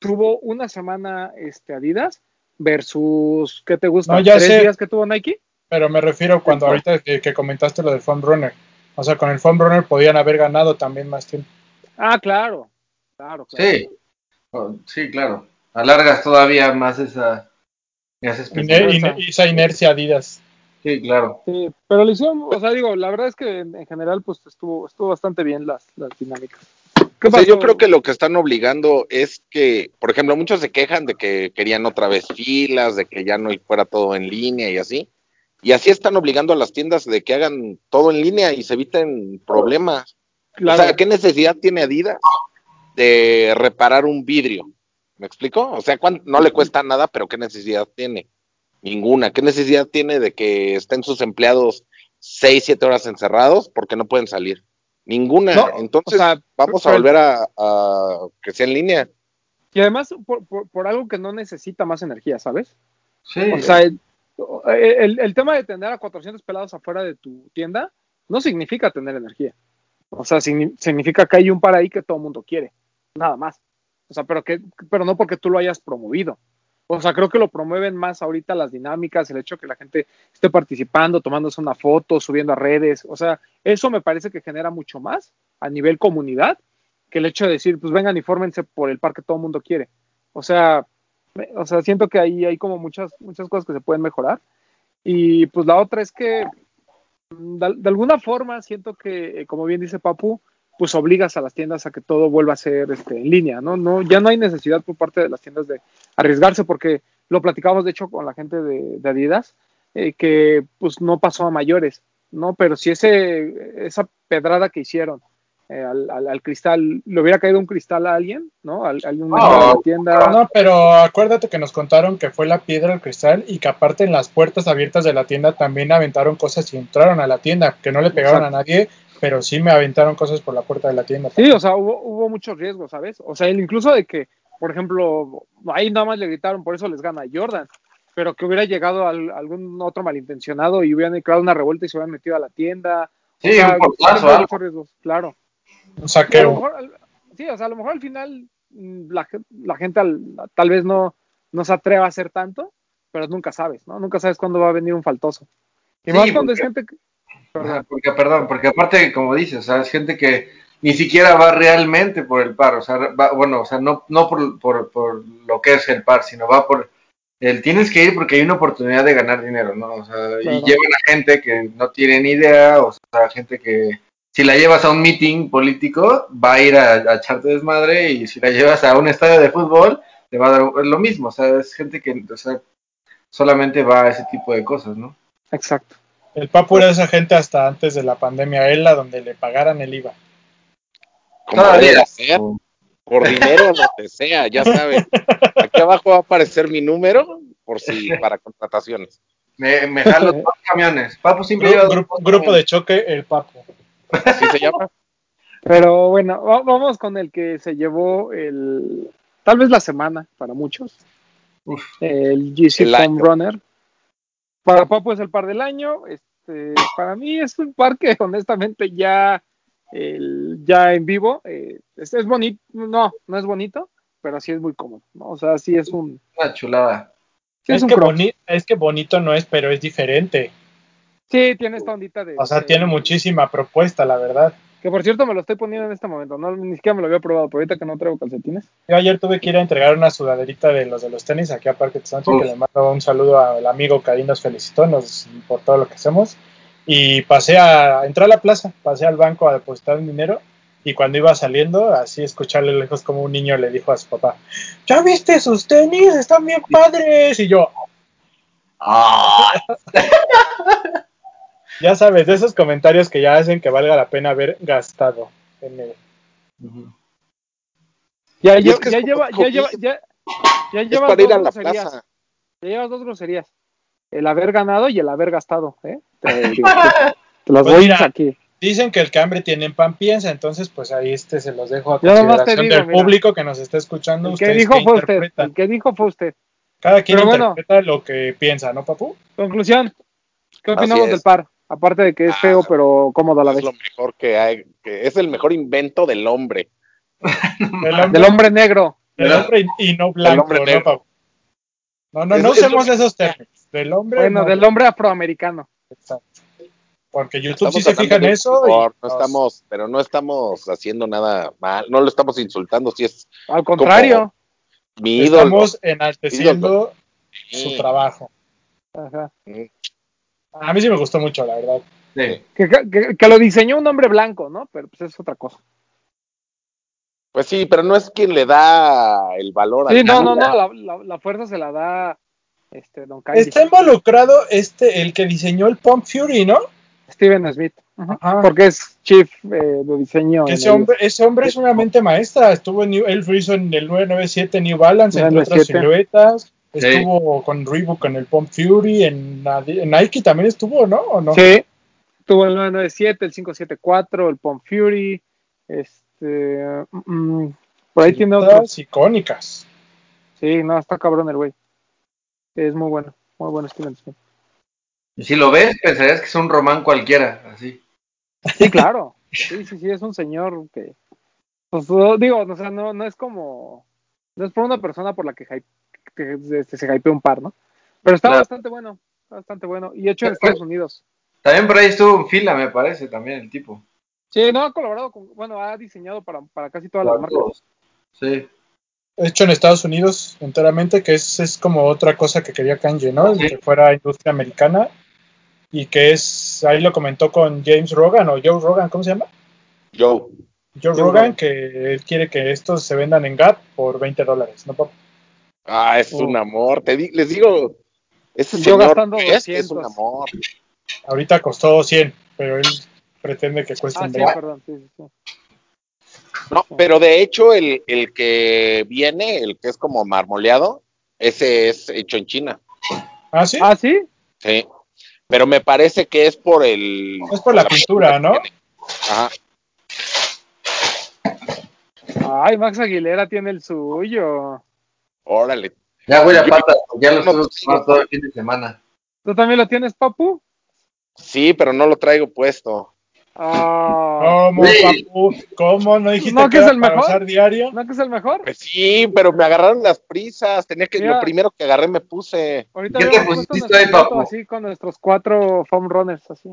tuvo una semana este, Adidas versus, ¿qué te gusta? No, ya ¿Tres sé. días que tuvo Nike? Pero me refiero cuando ahorita que, que comentaste lo del foam runner. O sea, con el foam runner podían haber ganado también más tiempo. Ah, claro, claro, claro. Sí, Oh, sí, claro. Alargas todavía más esa, esa Ine- especialidad. ine- esa inercia Adidas. Sí, claro. Sí, pero le hicieron, o sea, digo, la verdad es que en, en general, pues estuvo, estuvo bastante bien las, las dinámicas. ¿Qué O sea, yo creo que lo que están obligando es que, por ejemplo, muchos se quejan de que querían otra vez filas, de que ya no fuera todo en línea y así. Y así están obligando a las tiendas de que hagan todo en línea y se eviten problemas. Claro. O sea, ¿qué necesidad tiene Adidas de reparar un vidrio? ¿Me explico? O sea, ¿cuán- no le cuesta nada, pero ¿qué necesidad tiene? Ninguna. ¿Qué necesidad tiene de que estén sus empleados seis, siete horas encerrados porque no pueden salir? Ninguna. No, Entonces, o sea, vamos a volver a, a que sea en línea. Y además, por, por, por algo que no necesita más energía, ¿sabes? Sí, O sea, el, el- el tema de tener a 400 pelados afuera de tu tienda no significa tener energía. O sea, signi- significa que hay un par ahí que todo el mundo quiere, nada más. O sea, pero, que, pero no porque tú lo hayas promovido. O sea, creo que lo promueven más ahorita las dinámicas, el hecho de que la gente esté participando, tomándose una foto, subiendo a redes. O sea, eso me parece que genera mucho más a nivel comunidad que el hecho de decir, pues vengan y fórmense por el par que todo el mundo quiere. O sea, o sea, siento que ahí hay como muchas, muchas cosas que se pueden mejorar. Y pues la otra es que de, de alguna forma siento que, eh, como bien dice Papu, pues obligas a las tiendas a que todo vuelva a ser este, en línea, ¿no? no Ya no hay necesidad por parte de las tiendas de arriesgarse porque lo platicamos de hecho con la gente de, de Adidas, eh, que pues no pasó a mayores, ¿no? Pero si ese, esa pedrada que hicieron eh, al, al- al cristal, le hubiera caído un cristal a alguien, ¿no? A alguien de la tienda. No, pero acuérdate que nos contaron que fue la piedra al cristal y que aparte en las puertas abiertas de la tienda también aventaron cosas y entraron a la tienda, que no le pegaron Exacto. a nadie, pero sí me aventaron cosas por la puerta de la tienda. Sí, o sea, hubo, hubo muchos riesgos, ¿sabes? O sea, incluso de que, por ejemplo, ahí nada más le gritaron, por eso les gana Jordan, pero que hubiera llegado al- algún otro malintencionado y hubieran creado una revuelta y se hubieran metido a la tienda. O Sí, sea, un portazo, muchos riesgos, claro. Un Y a lo saqueo. mejor, sí, o sea, a lo mejor al final mm, la, la gente al- tal vez no, no se atreva a hacer tanto, pero nunca sabes, ¿no? Nunca sabes cuándo va a venir un faltoso. Y Sí, más cuando es gente que... Perdón. porque, perdón, porque aparte, como dices, o sea, es gente que ni siquiera va realmente por el par, o sea, va- bueno, o sea, no, no por, por, por lo que es el par, sino va por el tienes que ir porque hay una oportunidad de ganar dinero, ¿no? O sea, y llevan a gente que no tiene ni idea, o sea, gente que si la llevas a un meeting político, va a ir a, a echarte desmadre, y si la llevas a un estadio de fútbol, te va a dar lo mismo, o sea, es gente que, o sea, solamente va a ese tipo de cosas, ¿no? Exacto. El Papu era esa gente hasta antes de la pandemia, él a donde le pagaran el IVA. Como Todavía. debe ser, por dinero, donde sea, ya saben. Aquí abajo va a aparecer mi número, por si, para contrataciones. Me, me jalo [LAUGHS] dos camiones. Papu siempre lleva Gru- dos grupo, grupo de choque, el Papu. Así se llama. Pero bueno, va- vamos con el que se llevó el, tal vez la semana para muchos, Uf. el GC año. Runner. Para Papo es el par del año, este, para mí es un par que [LAUGHS] honestamente ya, el- ya en vivo, eh, es, es bonito, no, no es bonito, pero sí es muy cómodo, ¿no? O sea, sí es un, Una chulada. sí es es, un que boni- es que bonito no es, pero es diferente. Sí, tiene esta ondita de... O sea, de- tiene muchísima propuesta, la verdad. Que por cierto me lo estoy poniendo en este momento. No, ni siquiera me lo había probado, pero ahorita que no traigo calcetines. Yo ayer tuve que ir a entregar una sudaderita de los de los tenis aquí a Parque Sancho, que le mando un saludo al amigo que ahí nos felicitó nos, por todo lo que hacemos. Y pasé a, entré a la plaza, pasé al banco a depositar un dinero. Y cuando iba saliendo, así escucharle lejos como un niño le dijo a su papá, ¿ya viste sus tenis? Están bien padres. Y yo, Ah, [LAUGHS] ya sabes, de esos comentarios que ya hacen que valga la pena haber gastado en él. Ya, lleva, ya COVID. lleva, ya, ya Es llevas para ir dos a la groserías. plaza. Ya llevas dos groserías. El haber ganado y el haber gastado, ¿eh? Te, [LAUGHS] digo, te- te las Pues voy mira, aquí. Dicen que el que hambre tiene en pan piensa, entonces pues ahí este se los dejo a Yo nomás te consideración digo, del mira. público que nos está escuchando. El que dijo qué fue usted. El que dijo fue usted. Cada quien Pero bueno. interpreta lo que piensa, ¿no, papu? Conclusión. ¿Qué opinamos del par? Aparte de que es Ah, feo, pero cómodo a la Es vez. lo mejor que hay, que es el mejor invento del hombre. [LAUGHS] El hombre, Del hombre negro. del hombre y, y no blanco, hombre ¿no? No, no, Es- no es usemos esos términos. Del hombre. Bueno, no, del hombre afroamericano. exacto. Porque YouTube sí se fija en eso. y no estamos, pero no estamos haciendo nada mal, no lo estamos insultando, si es Al contrario. mi ídolo. estamos enalteciendo su trabajo. Ajá. A mí sí me gustó mucho, la verdad. sí. Que, que- que lo diseñó un hombre blanco, ¿no? Pero pues es otra cosa. Pues sí, pero no es quien le da el valor Sí, al no, no, no. La, la- la fuerza se la da este Don Kylie. Está involucrado este, el que diseñó el Pump Fury, ¿no? Steven Smith. Ajá. Ajá. Porque es chief eh, de diseño. Ese el- hombre, ese hombre es una mente maestra. Estuvo en New, él hizo en el 997 New Balance, entre otras 997. Sí. Estuvo con Reebok en el Pump Fury, en, Nike también estuvo, ¿no? ¿O no? Sí. Tuvo el 997, el 574, el Pump Fury. Este. mm, por ahí tiene. Siluetas icónicas. Sí, no, está cabrón el güey. Es muy bueno. Muy bueno Steven Smith. Y si lo ves, pensarías que es un román cualquiera, así. Sí, claro. Sí, sí, sí, es un señor que. Pues no- digo, o sea, no, no es como. No es por una persona por la que, hype- que, este, se hypea un par, ¿no? Pero está Claro. bastante bueno. está Bastante bueno. Y hecho en Estados Unidos. También por ahí estuvo en fila, me parece, también el tipo. Sí, no ha colaborado con. Bueno, ha diseñado para, para casi todas las marcas. Sí. Hecho en Estados Unidos enteramente, que es, es como otra cosa que quería Kanye, ¿no? Sí. Que fuera industria americana. Y que es, ahí lo comentó con James Rogan o Joe Rogan, ¿cómo se llama? Joe. Joe Joe Rogan, Rogan. que él quiere que estos se vendan en Gap por 20 dólares, ¿no, papu? Ah, es Oh. un amor. Te di- les digo, ese Yo señor gastando es, es un 200. amor. Ahorita costó 100, pero él pretende que cuesten Ah, sí, 20. perdón. Sí, sí, sí. No, pero de hecho el, el que viene, el que es como marmoleado, ese es hecho en China. Ah, sí. Ah, sí. Sí. Pero me parece que es por el. Es por la pintura, ¿no? que tiene. Ajá. Ay, Max Aguilera tiene el suyo. Órale. Ya huele a Yo- patas, ya lo no estuve todo el fin de semana. ¿Tú también lo tienes, Papu? Sí, pero no lo traigo puesto. Ah, ¿Cómo, Sí. papu? ¿Cómo? ¿No dijiste ¿No que que es el mejor? usar diario? ¿no que es el mejor? Pues sí, pero me agarraron las prisas. Tenía que. Mira. Lo primero que agarré me puse. Ahorita ¿Qué te pusiste ahí, Papu? así con nuestros cuatro foam runners así.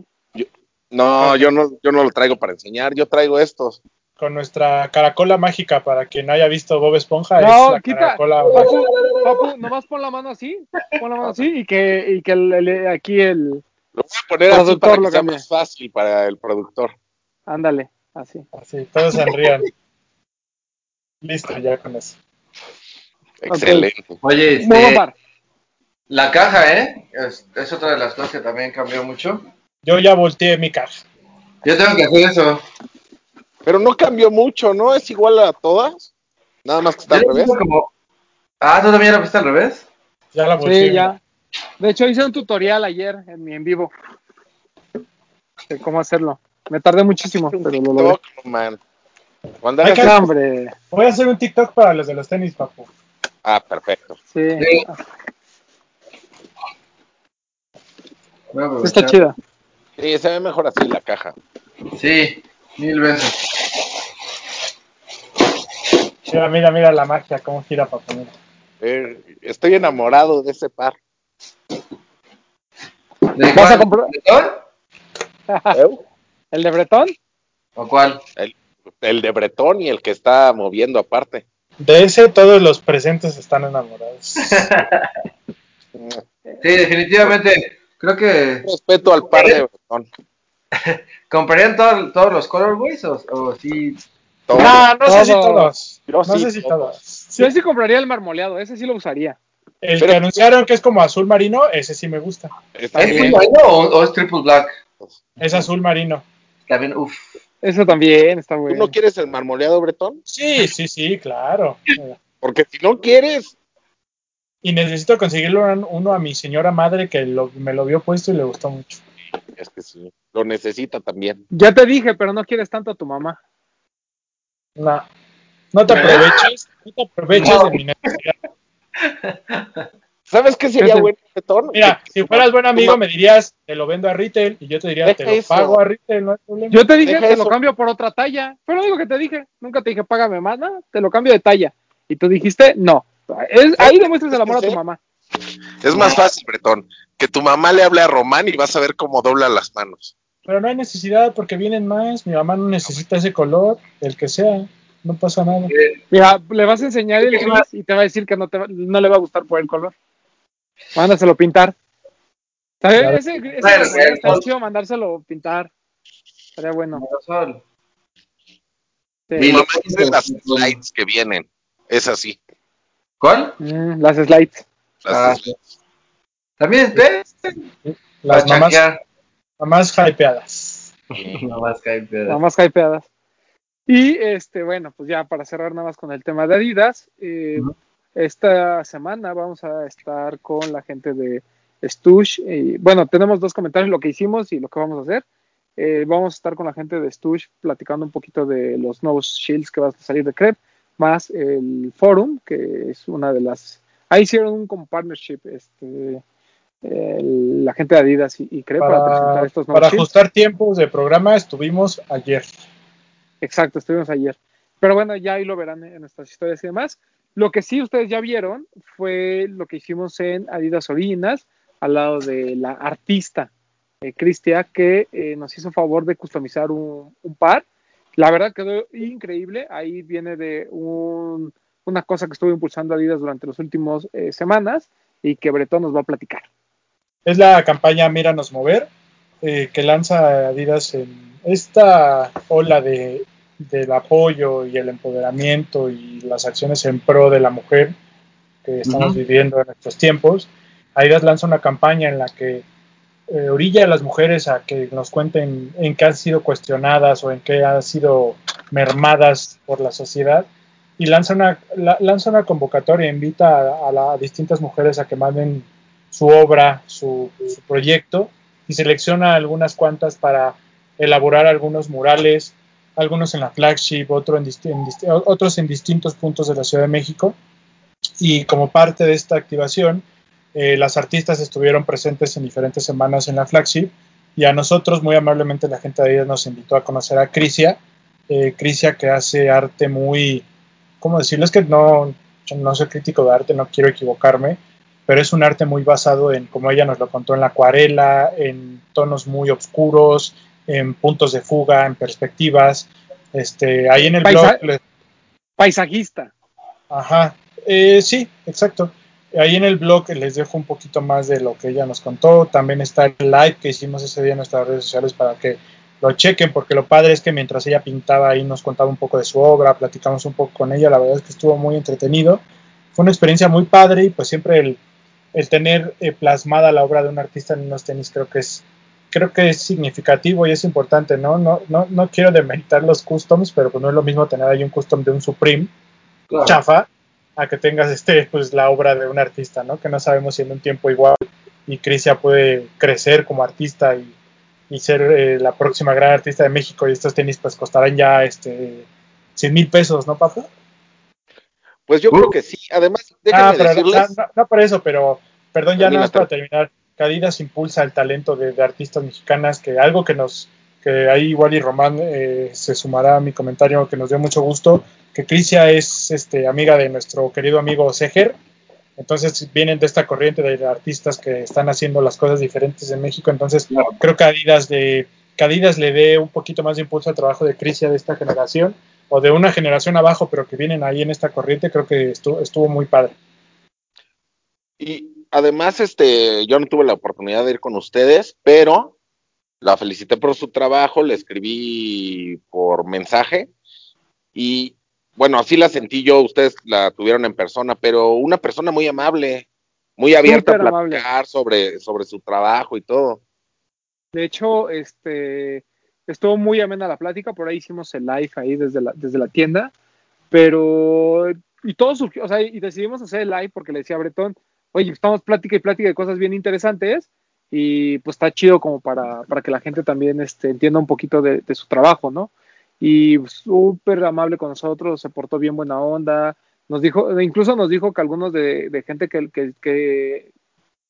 No, yo no, yo no lo traigo para enseñar. Yo traigo estos. Con nuestra caracola mágica, para quien haya visto Bob Esponja, No, es la quita. caracola mágica. Papu, Papu, nomás pon la mano así, pon la mano así y que, y que el- el- aquí el, Lo voy a poner así para que lo sea más fácil para el productor. ándale, así. Así, todos sonrían. Listo, ya con eso. Excelente. Oye, este, la caja, ¿eh? Es, es otra de las cosas que también cambió mucho. Yo ya volteé mi caja. Yo tengo que hacer eso. Pero no cambió mucho, ¿no? Es igual a todas. Nada más que está al revés. como- Ah, ¿tú también la viste al revés? Ya la volteé. Sí, ya. De hecho, hice un tutorial ayer en mi en vivo de cómo hacerlo. Me tardé muchísimo, pero lo logré. TikTok, man. Cuando Hay que- hombre, Voy a hacer un TikTok para los de los tenis, papu. Ah, perfecto. sí, Sí. Está chida. Sí, se ve mejor así la caja. Sí, mil veces. Mira, mira, mira la magia, cómo gira, mira. Eh, estoy enamorado de ese par. ¿De ¿Vas a comprar ¿De cuál? [LAUGHS] ¿Eh? el de Bretón? ¿O cuál? El de Bretón y el que está moviendo aparte. De ese todos los presentes están enamorados. [LAUGHS] Sí, definitivamente. Creo que. Respeto al par de Bretón. [LAUGHS] ¿Comprarían todo- todos los Colorways o, o sí? Todo. No, no sé si Todo. todos. Yo No sí, sé si todos. todos. Yo sí compraría el marmoleado, ese sí lo usaría. El Pero- que anunciaron que es como azul marino, ese sí me gusta. Está ¿Es full marino o, o es triple black? Es azul marino. También, uff. Eso también está ¿Tú bueno. no quieres el marmoleado Bretón? Sí, sí, sí, claro. Porque si no quieres, Y necesito conseguirlo un- uno a mi señora madre que lo- me lo vio puesto y le gustó mucho. es que sí, lo necesita también. Ya te dije, pero no quieres tanto a tu mamá. No, no te aproveches, no te aproveches No. de mi necesidad. [LAUGHS] ¿Sabes qué sería bueno, Bretón? Mira, Que- si fueras buen amigo me dirías, te lo vendo a retail y yo te diría, te lo eso. pago a retail, no hay problema. Yo te dije, Deja te lo cambio por otra talla. Fue lo único que te dije. Nunca te dije, págame más, no, te lo cambio de talla. Y tú dijiste, no. Es- ahí demuestras el amor a tu mamá. Es más fácil, Bretón, que tu mamá le hable a Román y vas a ver cómo dobla las manos. Pero no hay necesidad porque vienen más, mi mamá no necesita ese color, el que sea, no pasa nada. Mira, le vas a enseñar el gris y te va a decir que no, te va- no le va a gustar por el color. Mándaselo pintar. ¿Sabes? Claro. Ese, ese Bueno, está bueno. chido mandárselo pintar. Estaría bueno. Sí. Mi mamá dice las slides que vienen. Es así. ¿Cuál? Mm, las slides. Las Ah, slides. También, ¿ves? Las Para mamás, mamás hypeadas. No más que hay pedo. Nada más hypeadas. Y este, bueno, pues ya para cerrar nada más con el tema de Adidas, eh, esta semana vamos a estar con la gente de Stush. Y, bueno, tenemos dos comentarios, lo que hicimos y lo que vamos a hacer. Eh, vamos a estar con la gente de Stush platicando un poquito de los nuevos shields que van a salir de Crep, más el forum, que es una de las... Ahí hicieron un como partnership, este, el- la gente de Adidas y, y Crep para, presentar estos nuevos para ajustar tiempos de programa estuvimos ayer. Exacto, estuvimos ayer. Pero bueno, ya ahí lo verán en nuestras historias y demás. Lo que sí ustedes ya vieron fue lo que hicimos en Adidas Originals, al lado de la artista eh, Cristia, que eh, nos hizo favor de customizar un, un par. La verdad quedó increíble. Ahí viene de un- una cosa que estuvo impulsando Adidas durante las últimas eh, semanas y que Bretón nos va a platicar. Es la campaña Míranos Mover, eh, que lanza Adidas en esta ola de, del apoyo y el empoderamiento y las acciones en pro de la mujer que estamos viviendo en estos tiempos. Adidas lanza una campaña en la que eh, orilla a las mujeres a que nos cuenten en qué han sido cuestionadas o en qué han sido mermadas por la sociedad y lanza una, la- lanza una convocatoria, invita a, a la- a distintas mujeres a que manden su obra, su, proyecto y selecciona algunas cuantas para elaborar algunos murales, algunos en la flagship, otro en otros en distintos puntos de la Ciudad de México. Y como parte de esta activación, eh, las artistas estuvieron presentes en diferentes semanas en la flagship y a nosotros muy amablemente la gente de ahí nos invitó a conocer a Crisia, eh, Crisia que hace arte muy, ¿cómo decirlo? Es que no, no soy crítico de arte, no quiero equivocarme, pero es un arte muy basado en, como ella nos lo contó, en la acuarela, en tonos muy oscuros, en puntos de fuga, en perspectivas. Este, ahí en el Paisa- blog, Paisajista. Ajá, eh, sí, exacto. Ahí en el blog les dejo un poquito más de lo que ella nos contó. También está el live que hicimos ese día en nuestras redes sociales para que lo chequen, porque lo padre es que mientras ella pintaba ahí nos contaba un poco de su obra, platicamos un poco con ella, la verdad es que estuvo muy entretenido. Fue una experiencia muy padre y pues siempre el, el tener eh, plasmada la obra de un artista en unos tenis creo que es creo que es significativo y es importante, ¿no? No, no, no quiero demeritar los customs, pero pues no es lo mismo tener ahí un custom de un Supreme Claro. chafa a que tengas este pues la obra de un artista, ¿no? Que no sabemos si en un tiempo igual y Crisia puede crecer como artista y, y ser eh, la próxima gran artista de México y estos tenis pues costarán ya este 100 mil pesos, ¿no, papu? Pues yo Uh. creo que sí. Además, déjenme Ah, pero no, decirles. no- no por eso, pero perdón, ya nada más para terminar. que Adidas impulsa el talento de, de artistas mexicanas, que algo que nos, que ahí igual y Román eh, se sumará a mi comentario, que nos dio mucho gusto, que Crisia es este, amiga de nuestro querido amigo Seger, entonces vienen de esta corriente de artistas que están haciendo las cosas diferentes en México, entonces creo que Adidas de que Adidas le dé un poquito más de impulso al trabajo de Crisia de esta generación o de una generación abajo, pero que vienen ahí en esta corriente, creo que estuvo, estuvo muy padre. Y además, este, yo no tuve la oportunidad de ir con ustedes, pero la felicité por su trabajo, le escribí por mensaje y bueno, así la sentí yo, ustedes la tuvieron en persona, pero una persona muy amable, muy abierta Súper a amable. platicar sobre, sobre su trabajo y todo. De hecho, este estuvo muy amena la plática, por ahí hicimos el live ahí desde la, desde la tienda, pero y todo surgió, o sea, y decidimos hacer el live porque le decía a Bretón, oye, estamos plática y plática de cosas bien interesantes y pues está chido como para, para que la gente también este, entienda un poquito de, su trabajo, ¿no? Y súper amable con nosotros, se portó bien buena onda, nos dijo, incluso nos dijo que algunos de, gente que, que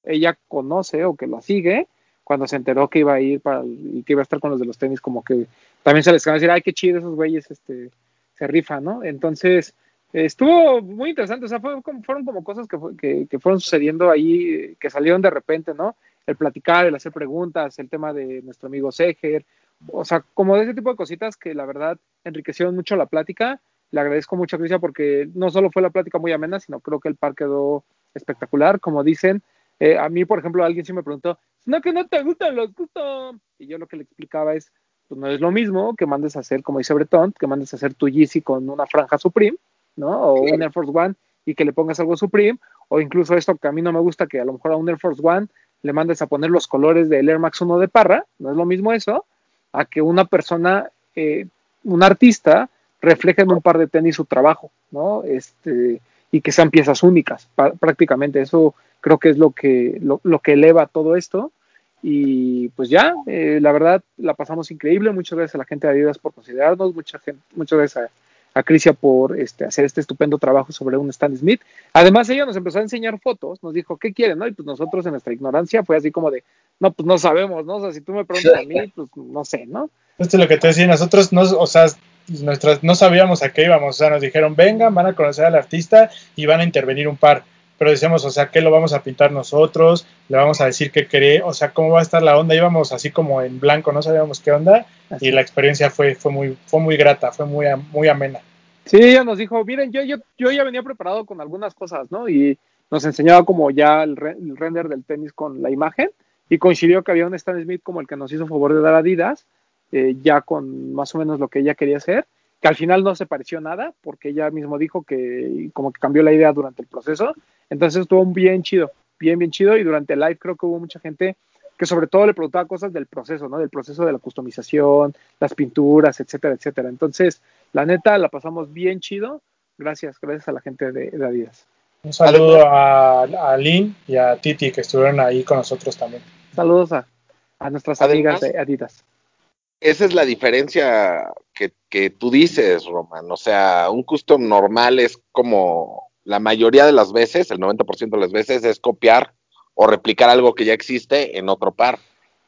ella conoce o que la sigue, cuando se enteró que iba a ir para y que iba a estar con los de los tenis, como que también se les acaba de decir, ay, qué chido esos güeyes, este, se rifan, ¿no? Entonces, estuvo muy interesante, o sea, fue, fueron como cosas que, que, que fueron sucediendo ahí, eh, que salieron de repente, ¿no? El platicar, el hacer preguntas, el tema de nuestro amigo Seger, o sea, como de ese tipo de cositas que la verdad enriquecieron mucho la plática. Le agradezco mucho a Cristian porque no solo fue la plática muy amena, sino creo que el par quedó espectacular, como dicen. Eh, a mí, por ejemplo, alguien sí me preguntó, no que no te gustan los custom. Y yo lo que le explicaba es, pues no es lo mismo que mandes a hacer, como dice Breton, que mandes a hacer tu Yeezy con una franja Supreme, ¿no? O un Air Force One y que le pongas algo Supreme, o incluso esto que a mí no me gusta, que a lo mejor a un Air Force One le mandes a poner los colores del Air Max 1 de Parra, no es lo mismo eso, a que una persona, eh, un artista, refleje en un par de tenis su trabajo, ¿no? Este, y que sean piezas únicas, prácticamente. Eso creo que es lo que, lo, lo que eleva todo esto. Y pues ya, eh, la verdad, la pasamos increíble. Muchas gracias a la gente de Adidas por considerarnos, mucha gente, muchas gracias a, a Crisia por este, hacer este estupendo trabajo sobre un Stan Smith. Además, ella nos empezó a enseñar fotos, nos dijo, ¿qué quieren? ¿no? Y pues nosotros en nuestra ignorancia fue así como de, no, pues no sabemos, ¿no? O sea, si tú me preguntas a mí, [LAUGHS] pues no sé, ¿no? Esto es lo que te decía, nosotros no, o sea, nuestras, no sabíamos a qué íbamos, o sea, nos dijeron, vengan, van a conocer al artista y van a intervenir un par, pero decíamos, o sea, ¿qué lo vamos a pintar nosotros? Le vamos a decir qué querés, o sea, ¿cómo va a estar la onda? Íbamos así como en blanco, no sabíamos qué onda Así y la experiencia fue, fue, muy, fue muy grata, fue muy, muy amena. Sí, ella nos dijo, miren, yo, yo, yo ya venía preparado con algunas cosas, ¿no? Y nos enseñaba como ya el, re- el render del tenis con la imagen y coincidió que había un Stan Smith como el que nos hizo favor de dar a Adidas, eh, ya con más o menos lo que ella quería hacer, que al final no se pareció nada, porque ella mismo dijo que como que cambió la idea durante el proceso, entonces estuvo bien chido, bien, bien chido, y durante el live creo que hubo mucha gente que sobre todo le preguntaba cosas del proceso, ¿no? Del proceso de la customización, las pinturas, etcétera, etcétera. Entonces, la neta, la pasamos bien chido. Gracias, gracias a la gente de, de Adidas. Un saludo a, a Lynn y a Titi que estuvieron ahí con nosotros también. Saludos a, a nuestras Además- amigas de Adidas. Esa es la diferencia que, que tú dices, Roman. O sea, un custom normal es como la mayoría de las veces, el 90% de las veces, es copiar o replicar algo que ya existe en otro par.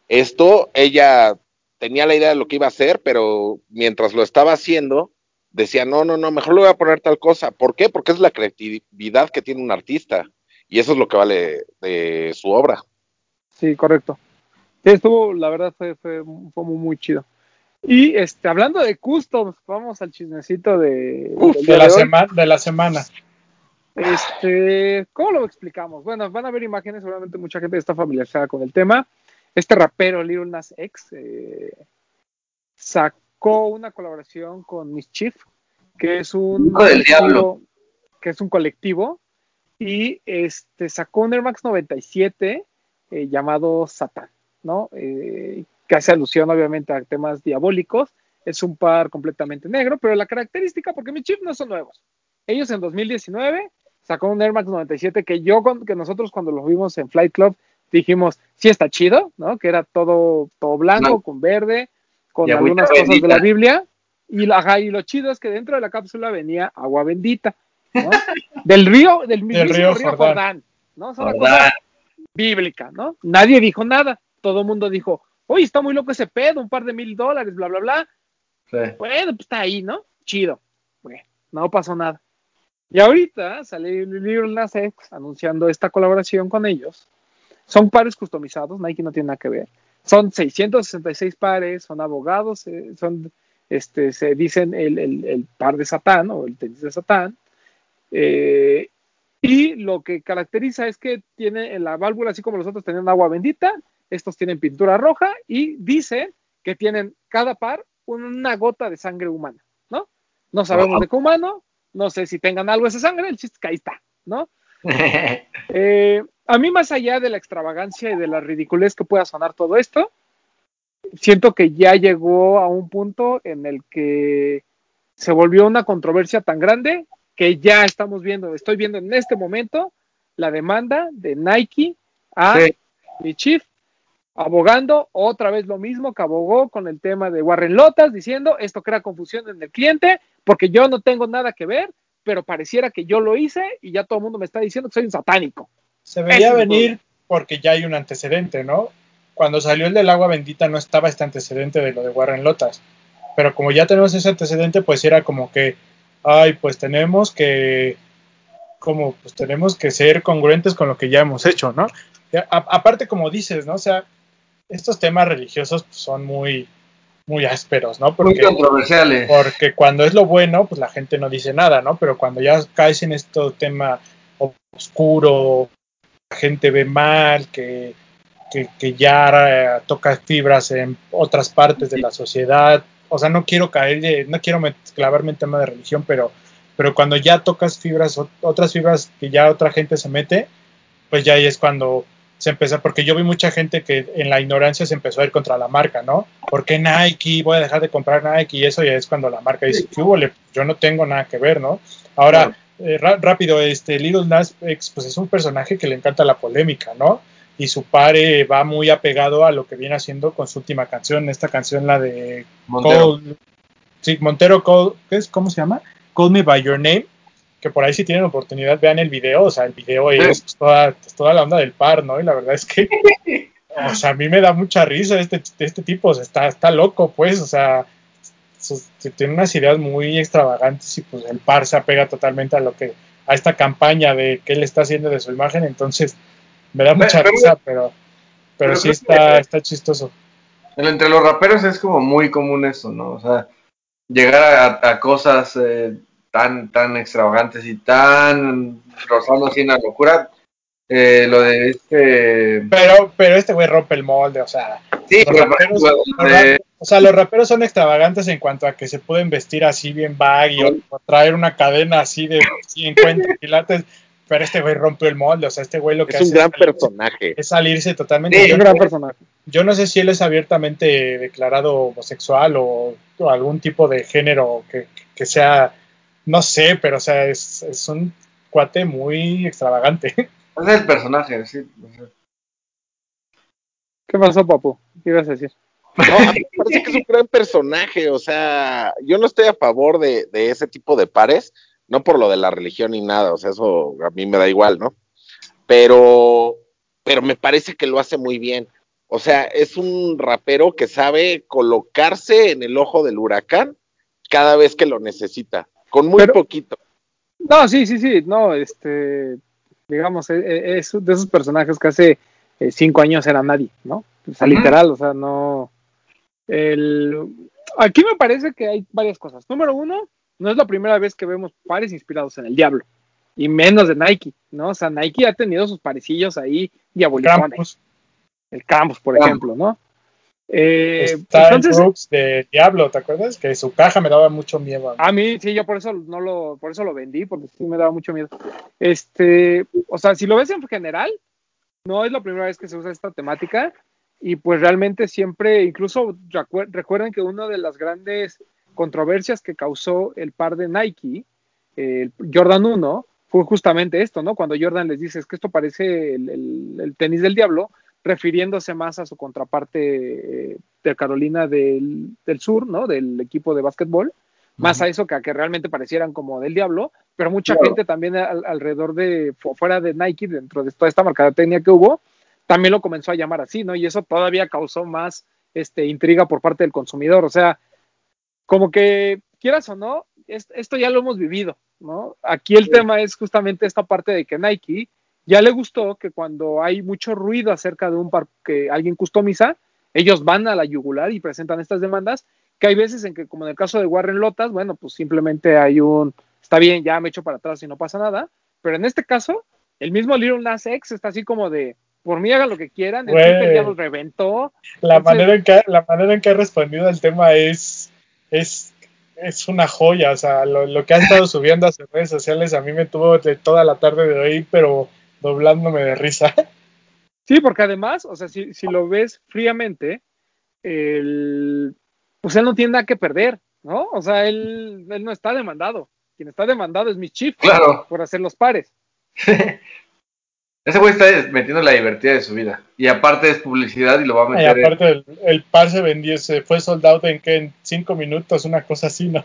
Esto, ella tenía la idea de lo que iba a hacer, pero mientras lo estaba haciendo, decía, no, no, no, mejor le voy a poner tal cosa. ¿Por qué? Porque es la creatividad que tiene un artista. Y eso es lo que vale de su obra. Sí, correcto. Estuvo, la verdad, fue, fue, fue muy, muy chido. Y este, hablando de customs, vamos al chismecito de, Uf, de, la sema- de la semana. Este, ¿cómo lo explicamos? Bueno, van a ver imágenes, seguramente mucha gente está familiarizada con el tema. Este rapero Lil Nas X eh, sacó una colaboración con Mischief, que es un diablo. que es un colectivo, y este sacó un Air Max 97 eh, llamado Satan, ¿no? Eh, que hace alusión obviamente a temas diabólicos. Es un par completamente negro, pero la característica, porque Mischief no son nuevos. Ellos en 2019 sacó un Air Max 97 que yo, cuando- que nosotros cuando lo vimos en Flight Club, dijimos, sí está chido, ¿no? Que era todo, todo blanco, No. con verde, con algunas cosas de la Biblia. Y, la, ajá, y lo chido es que dentro de la cápsula venía agua bendita, ¿no? [LAUGHS] Del río, del mismísimo río río, Jordán. Jordán, ¿no? Es una Jordán. cosa bíblica, ¿no? Nadie dijo nada. Todo el mundo dijo, oye, está muy loco ese pedo, un par de mil dólares, bla, bla, bla. Sí. Bueno, pues está ahí, ¿no? Chido. Bueno, no pasó nada. Y ahorita sale Lil Nas X anunciando esta colaboración con ellos. Son pares customizados, Nike no tiene nada que ver. son 666 pares, son abogados, eh, son, este, se dicen el, el, el, par de Satán o el tenis de Satán. Eh, y lo que caracteriza es que tiene en la válvula, así como los otros tienen agua bendita, estos tienen pintura roja y dice que tienen cada par una gota de sangre humana, ¿no? No sabemos de qué humano, no sé si tengan algo de esa sangre, el chiste que ahí está, ¿no? [LAUGHS] eh, a mí, más allá de la extravagancia y de la ridiculez que pueda sonar todo esto, siento que ya llegó a un punto en el que se volvió una controversia tan grande que ya estamos viendo, estoy viendo en este momento la demanda de Nike a sí. mi chief abogando otra vez lo mismo que abogó con el tema de Warren Lotas, diciendo esto crea confusión en el cliente porque yo no tengo nada que ver, pero pareciera que yo lo hice y ya todo el mundo me está diciendo que soy un satánico. Se veía venir porque ya hay un antecedente, ¿no? Cuando salió el del agua bendita no estaba este antecedente de lo de Warren Lotas, pero como ya tenemos ese antecedente, pues era como que, ay, pues tenemos que, como, pues tenemos que ser congruentes con lo que ya hemos hecho, ¿no? A, aparte, como dices, ¿no? O sea, estos temas religiosos pues, son muy, muy ásperos, ¿no? Porque, muy controversiales. Porque cuando es lo bueno, pues la gente no dice nada, ¿no? Pero cuando ya caes en este tema oscuro, la gente ve mal, que, que, que ya eh, toca fibras en otras partes de la sociedad. O sea, no quiero caer, de, no quiero clavarme en tema de religión, pero, pero cuando ya tocas fibras, otras fibras que ya otra gente se mete, pues ya ahí es cuando se empezó, porque yo vi mucha gente que en la ignorancia se empezó a ir contra la marca, ¿no? ¿Por qué Nike? Voy a dejar de comprar Nike y eso ya es cuando la marca dice, ¿qué hubo? Yo no tengo nada que ver, ¿no? Ahora, eh, rápido, este Little Nas X, pues es un personaje que le encanta la polémica, ¿no? Y su padre va muy apegado a lo que viene haciendo con su última canción, esta canción, la de Montero. Sí, Montero, ¿qué es? ¿cómo se llama? Call Me By Your Name, que por ahí si tienen oportunidad vean el video, o sea, el video es toda, es toda la onda del par, ¿no? Y la verdad es que, o sea, a mí me da mucha risa este, este tipo, o sea, está, está loco, pues, o sea, tiene unas ideas muy extravagantes y pues el par se apega totalmente a lo que, a esta campaña de que él está haciendo de su imagen, entonces me da mucha pero, risa, pero, pero, pero sí está, está chistoso. Entre los raperos es como muy común eso, ¿no? O sea, llegar a, a cosas eh, tan, tan extravagantes y tan rozando así en la locura. Eh, lo de este. Pero, pero este güey rompe el molde, o sea. Sí, los raperos, los o sea, los raperos son extravagantes en cuanto a que se pueden vestir así bien baggy o, o traer una cadena así de 50 quilates. Pero este güey rompe el molde, o sea, este güey lo que es hace un gran es, salirse, personaje. es salirse totalmente. Sí, es un gran personaje. Yo no sé si él es abiertamente declarado homosexual o, o algún tipo de género que, que sea no sé, pero o sea, es, es un cuate muy extravagante. [LAUGHS] Es el personaje, sí. ¿Qué pasó, papu? ¿Qué ibas a decir? No, a mí me parece que es un gran personaje, o sea, yo no estoy a favor de, de, ese tipo de pares, no por lo de la religión ni nada, o sea, eso a mí me da igual, ¿no? Pero, pero me parece que lo hace muy bien. O sea, es un rapero que sabe colocarse en el ojo del huracán cada vez que lo necesita con muy Pero, poquito. No, sí, sí, sí, no, este, digamos, es, es de esos personajes que hace eh, cinco años era nadie, ¿no? O sea, uh -huh. literal, o sea, no. El, aquí me parece que hay varias cosas. Número uno, no es la primera vez que vemos pares inspirados en el diablo, y menos de Nike, ¿no? O sea, Nike ha tenido sus parecillos ahí diabolicones. El Campos, por Campos. ejemplo, ¿no? Eh, Está entonces, el Brooks de Diablo, ¿te acuerdas? Que su caja me daba mucho miedo. A mí. a mí, sí, yo por eso no lo, por eso lo vendí, porque sí me daba mucho miedo. Este, o sea, si lo ves en general, no es la primera vez que se usa esta temática, y pues realmente siempre, incluso recu recuerden que una de las grandes controversias que causó el par de Nike, el Jordan 1, fue justamente esto, ¿no? Cuando Jordan les dice, es que esto parece el, el, el tenis del diablo, refiriéndose más a su contraparte eh, de Carolina del, del, Sur, ¿no? Del equipo de básquetbol, más uh -huh. a eso que a que realmente parecieran como del diablo, pero mucha claro. gente también al, alrededor de, fuera de Nike, dentro de toda esta mercadotecnia que hubo, también lo comenzó a llamar así, ¿no? Y eso todavía causó más este, intriga por parte del consumidor, o sea, como que quieras o no, esto ya lo hemos vivido, ¿no? Aquí el sí. tema es justamente esta parte de que Nike ya le gustó que cuando hay mucho ruido acerca de un par que alguien customiza, ellos van a la yugular y presentan estas demandas, que hay veces en que, como en el caso de Warren Lotas, bueno, pues simplemente hay un, está bien, ya me echo para atrás y no pasa nada, pero en este caso, el mismo Little Nas X está así como de, por mí hagan lo que quieran, el. Twitter ya los reventó. La Entonces- manera, en que, la manera en que ha respondido al tema es, es, es una joya. O sea, lo, lo que ha estado subiendo a sus redes sociales a mí me tuvo de toda la tarde de hoy, pero doblándome de risa. [LAUGHS] Sí, porque además, o sea, si, si lo ves fríamente, el, pues él no tiene nada que perder, ¿no? O sea, él, él no está demandado. Quien está demandado es mi chief Claro. por hacer los pares. [LAUGHS] Ese güey está metiendo la divertida de su vida. Y aparte es publicidad y lo va a Y meter. en- aparte, el, el par se vendió, se fue soldado en que en cinco minutos, una cosa así, ¿no?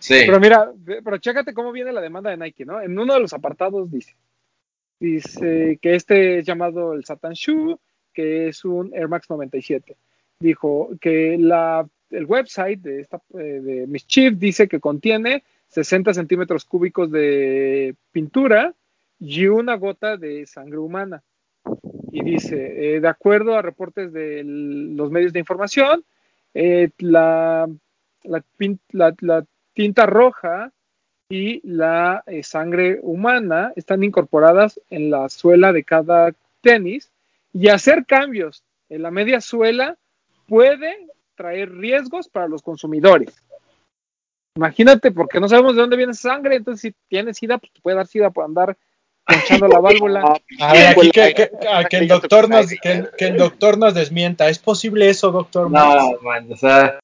Sí. Pero mira, pero chécate cómo viene la demanda de Nike, ¿no? En uno de los apartados dice, dice que este es llamado el Satan Shoe, que es un Air Max 97. Dijo que la, el website de, esta, eh, de Mischief dice que contiene 60 centímetros cúbicos de pintura y una gota de sangre humana. Y dice, eh, de acuerdo a reportes de los medios de información, eh, la tinta roja y la eh, sangre humana están incorporadas en la suela de cada tenis y hacer cambios en la media suela puede traer riesgos para los consumidores. Imagínate, porque no sabemos de dónde viene esa sangre, entonces si tienes sida, pues te puede dar sida por andar ponchando la válvula. [LAUGHS] A ver, aquí que, Híjole, que- a que el doctor nos, que, el- que el doctor nos desmienta. ¿Es posible eso, doctor? No, man, o sea,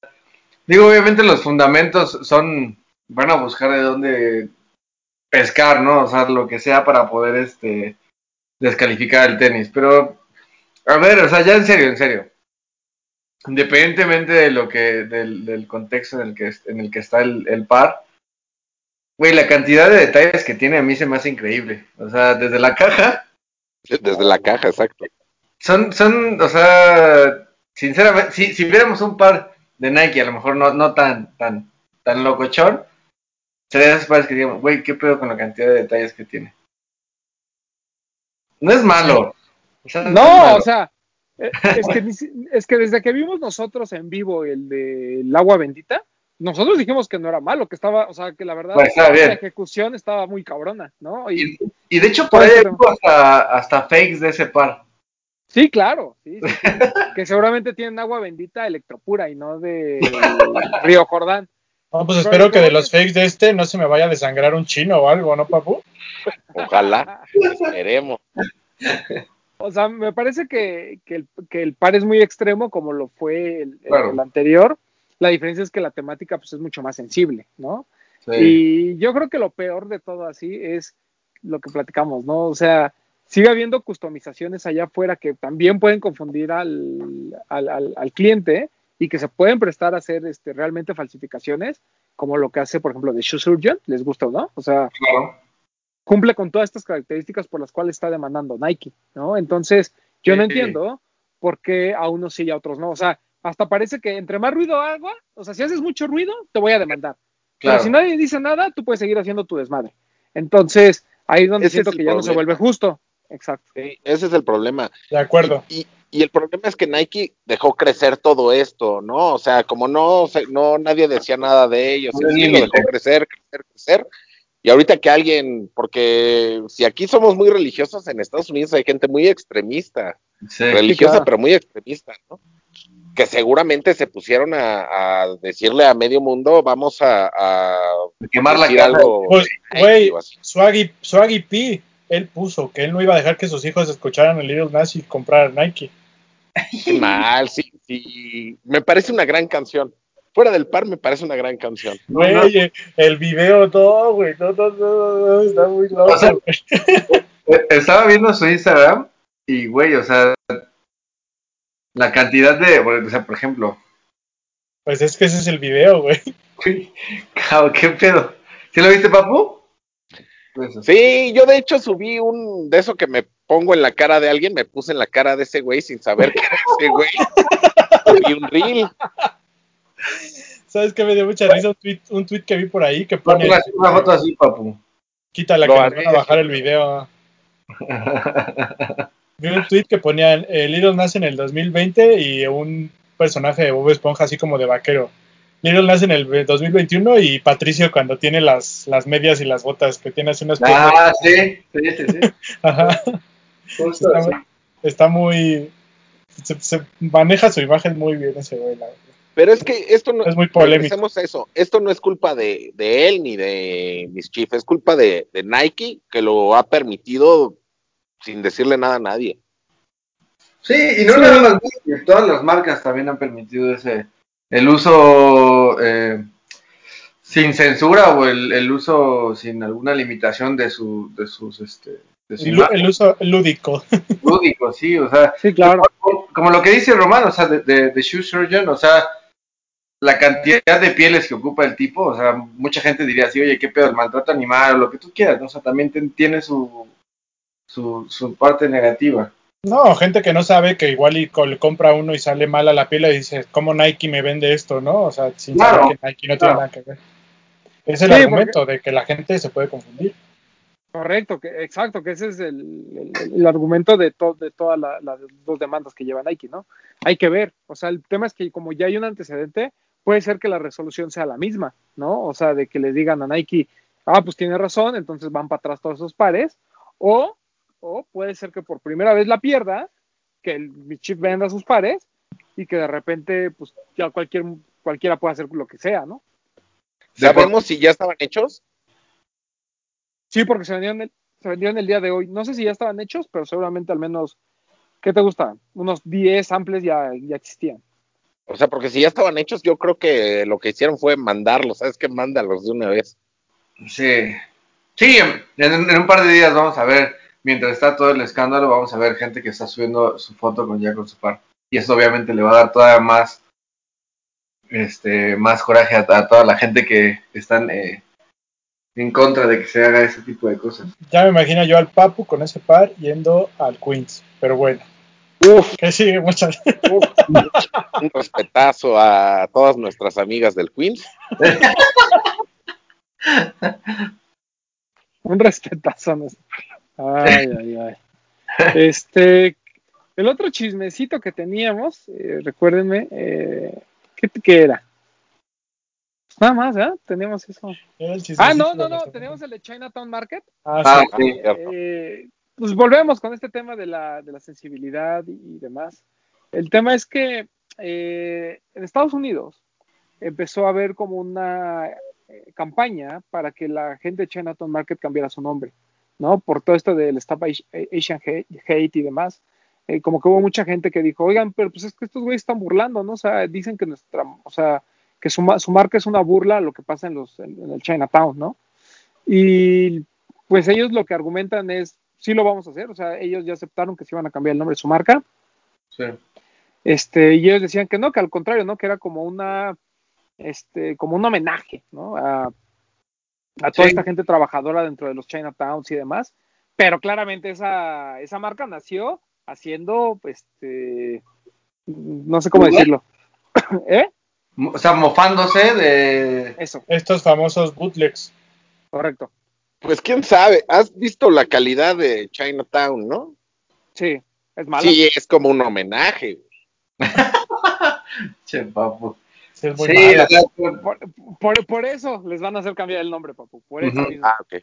digo, obviamente los fundamentos son, van a buscar de dónde pescar, ¿no? O sea, lo que sea para poder, este, descalificar el tenis. Pero, a ver, o sea, ya en serio, en serio. Independientemente de lo que, del, del contexto en el que, en el que está el, el par, güey, la cantidad de detalles que tiene a mí se me hace increíble. O sea, desde la caja, Desde la caja, exacto. son, son, o sea, sinceramente, si, si viéramos un par de Nike, a lo mejor no, no tan, tan, tan locochón, sería de esos pares que digamos, güey, qué pedo con la cantidad de detalles que tiene. No es malo. O sea, es No, malo. o sea, es que, es desde que vimos nosotros en vivo el del agua bendita, nosotros dijimos que no era malo, que estaba, o sea, que la verdad Pues, la ejecución estaba muy cabrona, ¿no? Y, Y, y de hecho, por ahí hasta, hasta fakes de ese par. sí, claro, sí, sí, sí, [LAUGHS] que seguramente tienen agua bendita electropura y no de Río Jordán. No, pues espero que de los fakes de este no se me vaya a desangrar un chino o algo, ¿no, papu? Ojalá, [LAUGHS] esperemos. O sea, me parece que, que el, que el par es muy extremo como lo fue el, Claro. el anterior. La diferencia es que la temática pues, es mucho más sensible, ¿no? Sí. Y yo creo que lo peor de todo así es lo que platicamos, ¿no? O sea, sigue habiendo customizaciones allá afuera que también pueden confundir al, al, al- al cliente y que se pueden prestar a hacer este, realmente falsificaciones, como lo que hace, por ejemplo, de Shoe Surgeon, les gusta o no. O sea, Claro. cumple con todas estas características por las cuales está demandando Nike, ¿no? Entonces, yo no Sí. entiendo por qué a unos sí y a otros no. O sea, hasta parece que entre más ruido hago, o sea, si haces mucho ruido, te voy a demandar. Claro. Pero si nadie dice nada, tú puedes seguir haciendo tu desmadre. Entonces, ahí es donde Ese siento es que ya no se problema. vuelve justo. Exacto. Sí, ese es el problema. De acuerdo. Y, y el problema es que Nike dejó crecer todo esto, ¿no? O sea, como no, se- no nadie decía nada de ellos, No y lo dejó crecer, crecer, crecer. Y ahorita que alguien, porque si aquí somos muy religiosos, en Estados Unidos hay gente muy extremista, Sí. religiosa, claro. pero muy extremista, ¿no? Que seguramente se pusieron a, a decirle a medio mundo, vamos a, a Quemar la algo Pues, güey. Swaggy, Swaggy P, él puso que él no iba a dejar que sus hijos escucharan el Little Nas y compraran Nike. Qué mal, sí, sí. Me parece una gran canción. Fuera del par me parece una gran canción. Güey, eh, el video, todo, güey, no, no, no, no, está muy loco. O sea, güey. Eh, Estaba viendo su Instagram y, güey, o sea, la cantidad de, o sea, por ejemplo, Pues es que ese es el video, güey. güey, [LAUGHS] cabrón, ¿qué pedo? ¿Sí lo viste, papu? Pues, Sí, yo de hecho subí un de eso que me pongo en la cara de alguien, me puse en la cara de ese güey sin saber que era ese güey. Y un reel. ¿Sabes qué me dio mucha risa? Un tweet, un tweet que vi por ahí que pone, Una, una foto así, papu. quita la que haré. van a bajar el video. [LAUGHS] Vi un tweet que ponía eh, Little Nas en el 2020 y un personaje de Bob Esponja así como de vaquero. Little nace en el 2021 y Patricio cuando tiene las, las medias y las botas, que tiene así unas Ah, sí, sí, sí, sí. [LAUGHS] Ajá. Justo Está, muy... Se, se maneja su imagen muy bien ese güey, la verdad. Pero es que esto no Es muy polémico. a eso. Esto no es culpa de, de él ni de Mischief, es culpa de, de Nike que lo ha permitido sin decirle nada a nadie. Sí, y no nada más, todas las marcas también han permitido ese, el uso eh, sin censura o el, el uso sin alguna limitación de su, de sus, este, de su El, uso lúdico. [LAUGHS] lúdico, sí, o sea, Sí, claro. como lo que dice Román, o sea, de, de, de Shoe Surgeon, o sea, la cantidad de pieles que ocupa el tipo, o sea, mucha gente diría así, oye, qué pedo, el maltrato animal o lo que tú quieras, ¿no? O sea, también ten- tiene su, su, su parte negativa. No, gente que no sabe que igual y compra uno y sale mal a la piel y dice, ¿cómo Nike me vende esto, no? O sea, sin Claro, saber que Nike no tiene nada que ver. Es el Sí, argumento de que la gente se puede confundir. Correcto, que, exacto, que ese es el, el- el argumento de, to- de todas la- las dos demandas que lleva Nike, ¿no? Hay que ver, o sea, el tema es que como ya hay un antecedente, puede ser que la resolución sea la misma, ¿no? O sea, de que les digan a Nike, ah, pues tiene razón, entonces van para atrás todos esos pares, o, o puede ser que por primera vez la pierda, que el Mischief venda sus pares y que de repente, pues ya cualquier, cualquiera puede hacer lo que sea, ¿no? ¿Sabemos si ya estaban hechos? Sí, porque se vendieron, el, se vendieron el día de hoy. No sé si ya estaban hechos, pero seguramente al menos, ¿qué te gusta? Unos 10 samples ya, ya existían. O sea, porque si ya estaban hechos, yo creo que lo que hicieron fue mandarlos. ¿Sabes qué? Mándalos de una vez. Sí, sí, en, en un par de días vamos a ver, mientras está todo el escándalo, vamos a ver gente que está subiendo su foto con ya con su par. Y eso obviamente le va a dar todavía más, este, más coraje a, a toda la gente que están eh, en contra de que se haga ese tipo de cosas. Ya me imagino yo al Papu con ese par yendo al Queens, pero bueno. Que sigue muchas. Un respetazo a todas nuestras amigas del Queens. [LAUGHS] Un respetazo. a nuestro- Ay, ay, ay. Este, el otro chismecito que teníamos, eh, recuérdenme, eh, ¿qué, qué era? Pues nada más, ¿eh? Teníamos eso. Era el Ah, no, no, no, tenemos el de Chinatown Market. Ah, Ah, sí. sí. Eh, pues volvemos con este tema de la, de la sensibilidad y, y demás. El tema es que eh, en Estados Unidos empezó a haber como una eh, campaña para que la gente de Chinatown Market cambiara su nombre, ¿no? Por todo esto del Stop Asian Hate, y demás. Eh, como que hubo mucha gente que dijo, oigan, pero pues es que estos güeyes están burlando, ¿no? O sea, dicen que nuestra, o sea, que su, su marca es una burla a lo que pasa en, los, en, en el Chinatown, ¿no? Y pues ellos lo que argumentan es, sí lo vamos a hacer, o sea, ellos ya aceptaron que se iban a cambiar el nombre de su marca, Sí. este, y ellos decían que no, que al contrario, ¿no? Que era como una, este, como un homenaje, ¿no? A, a toda Sí. esta gente trabajadora dentro de los Chinatowns y demás, pero claramente esa, esa marca nació haciendo, este, no sé cómo decirlo, [COUGHS] ¿eh? O sea, mofándose de... Eso, Estos famosos bootlegs. correcto, Pues quién sabe. ¿Has visto la calidad de Chinatown, no? sí, es malo. Sí, es como un homenaje. [LAUGHS] Che, papu. Sí, es muy Sí, mala. Por, por, por eso les van a hacer cambiar el nombre, papu, por eso. Ah, ok.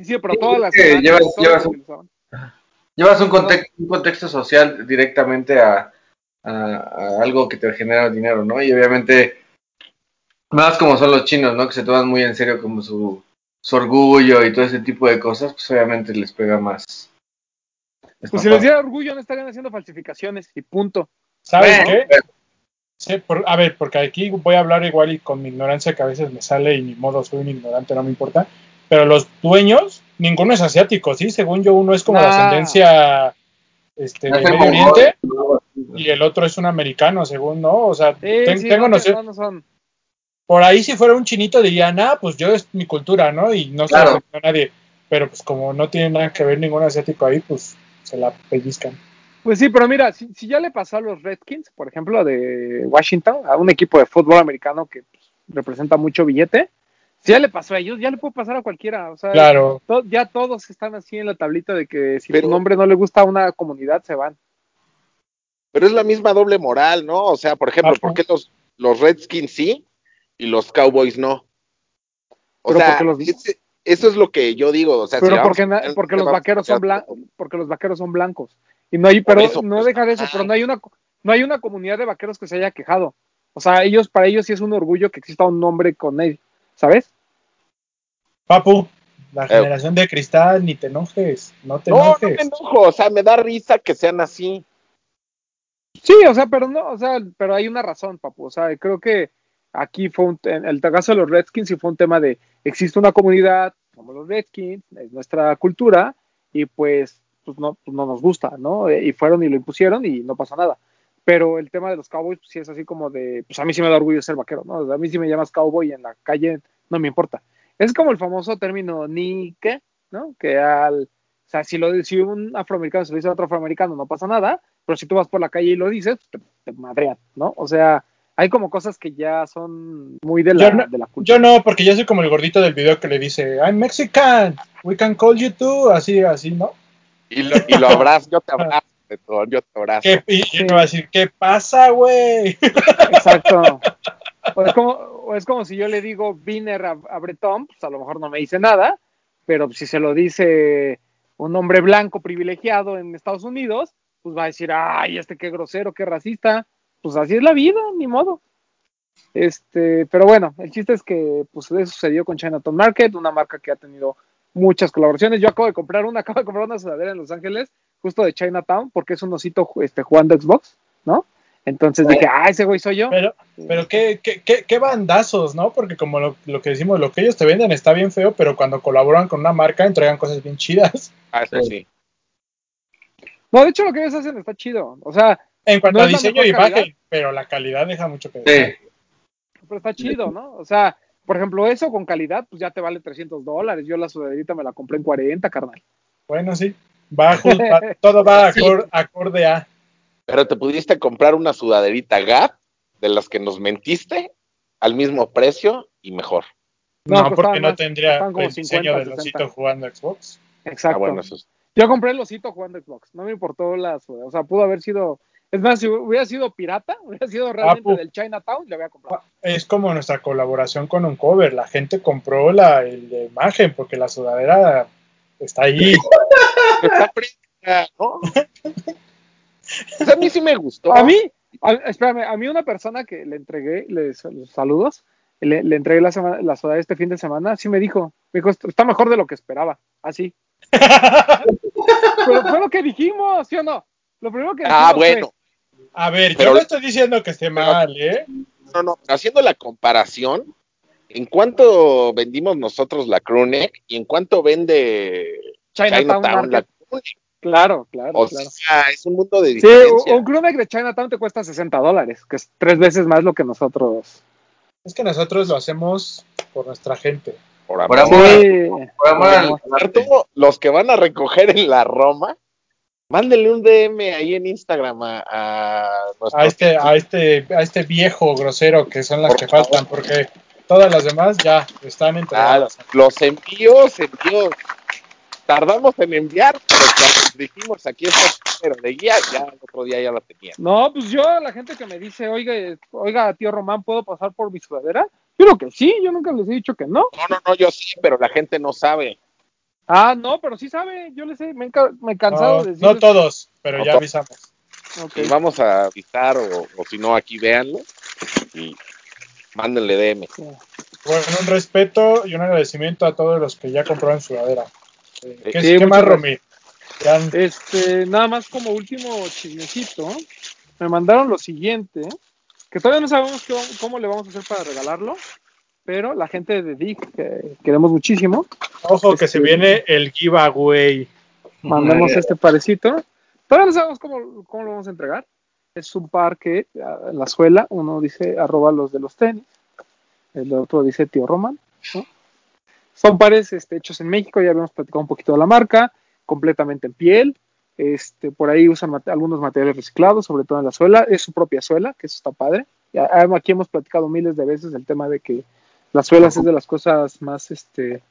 Sí, pero Sí, todas las llevas- todas llevas las un- llevas contexto, un contexto social directamente a, a- a algo que te genera dinero, ¿no? Y obviamente, más como son los chinos, ¿no? Que se toman muy en serio como su, su orgullo y todo ese tipo de cosas, pues obviamente les pega más. Pues si les diera orgullo, no estarían haciendo falsificaciones y punto. ¿Sabes Bueno, qué? Sí, por- a ver, porque aquí voy a hablar igual y con mi ignorancia que a veces me sale y ni modo, soy un ignorante, no me importa. Pero los dueños, ninguno es asiático, ¿sí? Según yo, uno es como de Nah. ascendencia este, de Medio Oriente y el otro es un americano, según, ¿no? O sea, Sí, ten- sí, tengo no, noción. no, son. Por ahí si fuera un chinito dirían, ah, pues yo es mi cultura, ¿no? Y no se Claro. ofendió a nadie. Pero pues como no tiene nada que ver ningún asiático ahí, pues se la pellizcan. Pues sí, pero mira, si, si ya le pasó a los Redskins, por ejemplo, de Washington, a un equipo de fútbol americano que pues, representa mucho billete, si ya le pasó a ellos, ya le puede pasar a cualquiera. O sea, Claro. to- ya todos están así en la tablita de que si Pero- su nombre no le gusta a una comunidad, se van. Pero es la misma doble moral, ¿no? O sea, por ejemplo, Ajá. ¿por qué los, los Redskins sí y los Cowboys no? O Pero sea, porque los- ese- eso es lo que yo digo. O sea, si Pero vamos porque, los vaqueros son blancos, porque los vaqueros son blancos. Y no hay, pero eso, no pues, deja de eso, pero no hay una no hay una comunidad de vaqueros que se haya quejado. O sea, ellos, para ellos sí es un orgullo que exista un nombre con él, ¿sabes? Papu, la Eh. generación de cristal, ni te enojes, no te No, no enojes. me enojo, o sea, me da risa que sean así. Sí, o sea, pero no, o sea, pero hay una razón, papu. O sea, creo que aquí fue un, en el caso de los Redskins sí fue un tema de existe una comunidad, somos los Redskins, es nuestra cultura, y pues, pues no, pues no nos gusta, ¿no? Eh, Y fueron y lo impusieron y no pasa nada. Pero el tema de los Cowboys, pues sí es así como de, pues a mí sí me da orgullo ser vaquero, ¿no? O sea, a mí sí me llamas cowboy en la calle, no me importa. Es como el famoso término ni qué, ¿no? Que al, o sea, si, lo, si un afroamericano se lo dice a otro afroamericano, no pasa nada, pero si tú vas por la calle y lo dices, te, te madrean, ¿no? O sea, hay como cosas que ya son muy de la, Yo no- de la cultura. Yo no, porque yo soy como el gordito del video que le dice, I'm Mexican, we can call you too, así, así, ¿no? Y lo, y lo abrazo, yo te abrazo, Beto, yo te abrazo. ¿Qué- y, Sí. me va a decir, ¿qué pasa, güey? Exacto. O es, como, o es como si yo le digo Viner a, a Bretón, pues a lo mejor no me dice nada, pero si se lo dice un hombre blanco privilegiado en Estados Unidos, pues va a decir, ay, este qué grosero, qué racista. Pues así es la vida, ni modo. Este, pero bueno, el chiste es que pues eso sucedió con Chinatown Market, una marca que ha tenido muchas colaboraciones. Yo acabo de comprar una, [LAUGHS] acabo de comprar una sudadera en Los Ángeles, justo de Chinatown, porque es un osito este, jugando Xbox, ¿no? Entonces dije, ah, ese güey soy yo. Pero, pero qué, qué, qué, qué bandazos, ¿no? Porque como lo, lo que decimos, lo que ellos te venden está bien feo, pero cuando colaboran con una marca entregan cosas bien chidas. [LAUGHS] Ah, eso sí. No, de hecho lo que ellos hacen está chido. O sea, En cuanto No a diseño y imagen, pero la calidad deja mucho que decir. Sí. pero está chido, ¿no? O sea, por ejemplo, eso con calidad, pues ya te vale 300 dólares. Yo la sudaderita me la compré en 40, carnal. Bueno, sí. Va, [LAUGHS] todo va acor- acorde a. Pero te pudiste comprar una sudaderita Gap de las que nos mentiste al mismo precio y mejor. No, porque no más, tendría el diseño 50, del 60. osito jugando Xbox. Exacto. Ah, bueno, eso es. Yo compré el osito jugando Xbox. No me importó la sudadera. O sea, pudo haber sido. Es más, si hubiera sido pirata, [LAUGHS] hubiera sido realmente del Chinatown, le había comprado. Es como nuestra colaboración con un cover. La gente compró la, el- la imagen porque la sudadera está ahí. [LAUGHS] Está fresca, ¿no? Pues a mí sí me gustó. A mí, a- espérame, a mí una persona que le entregué, les, los saludos, le, le entregué la, semana, la sudadera este fin de semana, sí me dijo, me dijo, está mejor de lo que esperaba, así. [LAUGHS] Pero fue lo que dijimos, ¿sí o no? Lo primero que dijimos Ah, fue, bueno. A ver, Pero- yo no estoy diciendo que esté mal, ¿eh? No, no, haciendo la comparación, ¿en cuánto vendimos nosotros la crewneck y en cuánto vende Chinatown, Chinatown la crewneck? Claro, claro, O claro. sea, es un mundo de Sí, diferencia. un crewneck de Chinatown te cuesta 60 dólares, que es tres veces más lo que nosotros. Es que nosotros lo hacemos por nuestra gente. Por Por amor. amor. Sí, Por amor Por cierto, los que van a recoger en la Roma, mándenle un DM ahí en Instagram a, a A este, a este, a este viejo grosero que son las Por que favor. faltan, porque todas las demás ya están Ah, entregadas. los envíos, envíos. Tardamos en enviar, pero cuando dijimos aquí está número de guía, ya el otro día ya la tenía. No, pues yo, la gente que me dice, oiga, oiga, tío Román, ¿puedo pasar por mi sudadera? Yo creo que sí, yo nunca les he dicho que no. No, no, no, yo sí, pero la gente no sabe. Ah, no, pero sí sabe, yo les he, me, he enca- me he cansado No, de decir. no todos, pero No ya avisamos. Y vamos a avisar, o, o si no, aquí véanlo y mándenle DM. Bueno, un respeto y un agradecimiento a todos los que ya compraron sudadera. Eh, ¿Qué, Sí, qué más. Romy? Este, nada más como último chismecito, me mandaron lo siguiente, que todavía no sabemos qué- cómo le vamos a hacer para regalarlo, pero la gente de Dick, que queremos muchísimo, ojo que se Este- viene el giveaway. mandamos este parecito. Todavía no sabemos cómo, cómo lo vamos a entregar. Es un par que ah, en la suela, uno dice arroba los de los tenis, el otro dice tío Roman. ¿no? Son pares este, hechos en México, ya habíamos platicado un poquito de la marca, completamente en piel. Este, por ahí usan mate- algunos materiales reciclados, sobre todo en la suela. Es su propia suela, que eso está padre. Ya, ah, aquí hemos platicado miles de veces el tema de que las suelas es de las cosas más, este,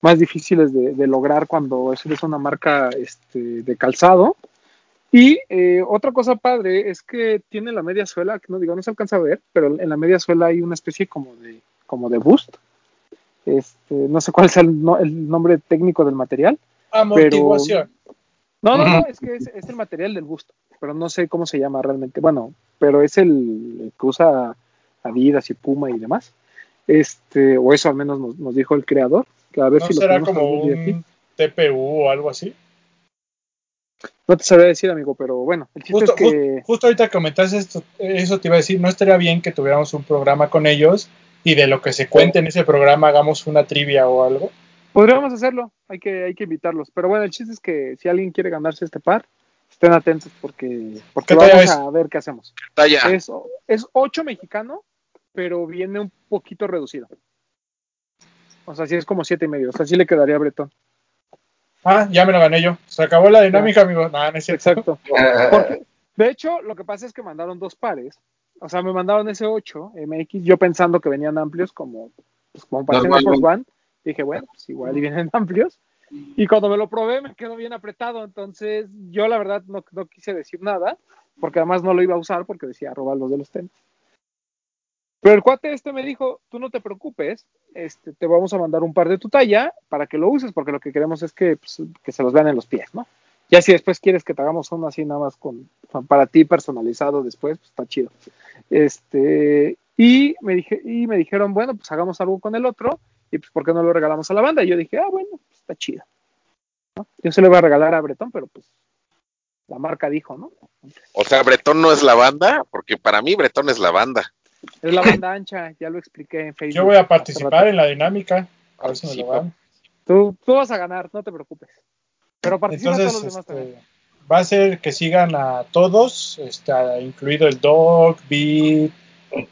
más difíciles de, de lograr cuando es, es una marca este, de calzado. Y eh, otra cosa padre es que tiene la media suela, que no digo, no se alcanza a ver, pero en la media suela hay una especie como de, como de boost. Este, no sé cuál es el, no- el nombre técnico del material. Amortiguación. No, no, no, Ujú. es que es, es el material del boost, pero no sé cómo se llama realmente. Bueno, pero es el, el que usa Adidas y Puma y demás. Este, o eso al menos nos, nos dijo el creador. Que a ver ¿No si será como aquí. un TPU o algo así? No te sabría decir, amigo, pero bueno, el chiste Justo, es que. ju- justo ahorita que comentaste esto, eso te iba a decir, no estaría bien que tuviéramos un programa con ellos y de lo que se cuente en ese programa hagamos una trivia o algo. Podríamos hacerlo, hay que, hay que invitarlos. Pero bueno, el chiste es que si alguien quiere ganarse este par, estén atentos porque, porque ¿Qué vamos es? a ver qué hacemos. Talla. Es, es 8 mexicano, pero viene un poquito reducido. O sea, sí es como siete y medio. O sea, sí le quedaría a Bretón. Ah, ya me lo gané yo. Se acabó la dinámica, amigo. No, no es cierto. Exacto. [LAUGHS] Porque, de hecho, lo que pasa es que mandaron dos pares. O sea, me mandaron ese 8 MX, yo pensando que venían amplios como, pues, como para. Force One. Dije, bueno, pues igual y vienen [LAUGHS] amplios. Y cuando me lo probé me quedó bien apretado. Entonces, yo la verdad no, no quise decir nada, porque además no lo iba a usar porque decía robar los de los tenis. Pero el cuate este me dijo, tú no te preocupes, este, te vamos a mandar un par de tu talla para que lo uses, porque lo que queremos es que, pues, que se los vean en los pies, ¿no? Ya si después quieres que te hagamos uno así nada más con para ti personalizado después, pues está chido. Este, y me dije, y me dijeron, bueno, pues hagamos algo con el otro, y pues ¿por qué no lo regalamos a la banda? Y yo dije, ah, bueno, pues está chido. Yo se lo iba a regalar a Bretón, pero pues la marca dijo, ¿no? O sea, Bretón no es la banda, porque para mí Bretón es la banda. Es la banda ancha, ya lo expliqué en Facebook. Yo voy a participar en la dinámica. A ver si me lo dan. Tú, tú vas a ganar, no te preocupes. Pero participa Entonces, todos los demás también. este, va a ser que sigan a todos, este, a- incluido el Dog, Beat,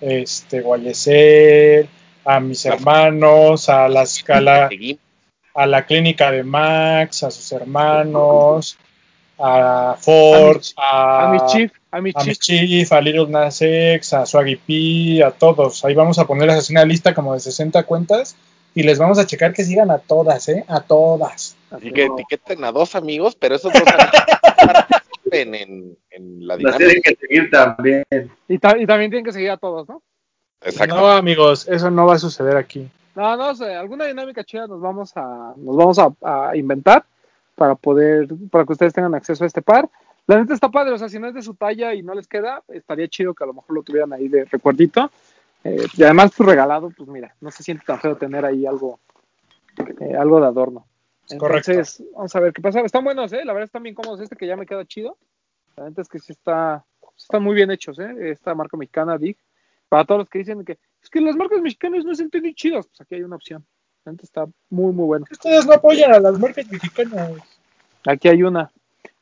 este, Guayeser, a mis hermanos, a, las, a, la, Seguimos. a la clínica de Max, a sus hermanos, a Ford, A a, mi chief, a mi a mi chief. Chief, a Little Nas X, a Swaggy P, a todos. Ahí vamos a ponerles así una lista como de 60 cuentas y les vamos a checar que sigan a todas, ¿eh? A todas. Así que etiqueten a dos amigos, pero esos dos participen en, en la Nos tienen dinámica. que seguir también. Y, ta- y también tienen que seguir a todos, ¿no? Exacto. No, amigos, eso no va a suceder aquí. No, no sé, alguna dinámica chida nos vamos a, nos vamos a, a inventar para poder, para que ustedes tengan acceso a este par. La neta está padre, o sea, si no es de su talla y no les queda, estaría chido que a lo mejor lo tuvieran ahí de recuerdito. Eh, y además, pues regalado, pues mira, no se siente tan feo tener ahí algo, eh, algo de adorno. Correcto. Entonces, vamos a ver qué pasa. Están buenos, ¿eh? La verdad están bien cómodos. Este que ya me queda chido. La neta es que sí está, están muy bien hechos, ¿eh? Esta marca mexicana, Dig. Para todos los que dicen que es que las marcas mexicanas no se tenis chidos, pues aquí hay una opción. Está muy, muy bueno. Ustedes no apoyan a las marcas mexicanas. Aquí hay una.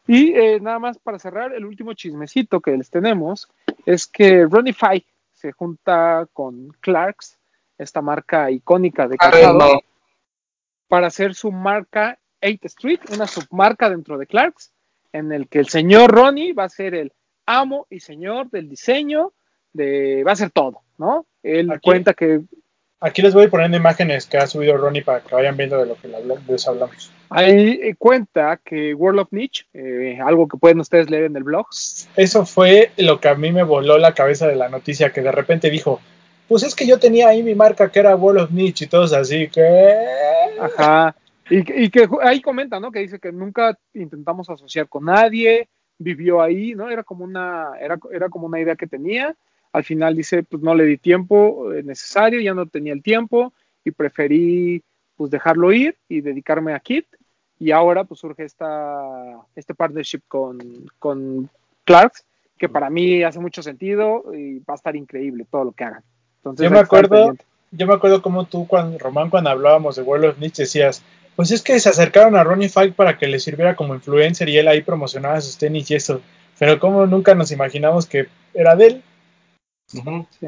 Y eh, nada más para cerrar, el último chismecito que les tenemos es que Ronnie Five se junta con Clarks, esta marca icónica de A ver, calzado, no. para hacer su marca 8th Street, una submarca dentro de Clarks, en el que el señor Ronnie va a ser el amo y señor del diseño, de, va a ser todo, ¿no? Él Aquí- cuenta que Aquí les voy poniendo imágenes que ha subido Ronnie para que vayan viendo de lo que eso hablamos. ahí eh, cuenta que World of Niche, eh, algo que pueden ustedes leer en el blog, Eso fue lo que a mí me voló la cabeza de la noticia, que de repente dijo, pues es que yo tenía ahí mi marca que era Wall of Niche y todos así, que... Ajá. Y, que- y que ahí comenta, ¿no? Que dice que nunca intentamos asociar con nadie, vivió ahí, ¿no? Era como una, era, era como una idea que tenía. Al final dice, pues no le di tiempo eh, necesario, ya no tenía el tiempo y preferí pues dejarlo ir y dedicarme a Kit. Y ahora pues surge esta, este partnership con, con Clarks, que para mí hace mucho sentido y va a estar increíble todo lo que hagan. Entonces, Yo me acuerdo, yo me acuerdo como tú, cuando, Román, cuando hablábamos de World of decías, pues es que se acercaron a Ronnie Five para que le sirviera como influencer y él ahí promocionaba sus tenis y eso. Pero como nunca nos imaginamos que era de él. Sí,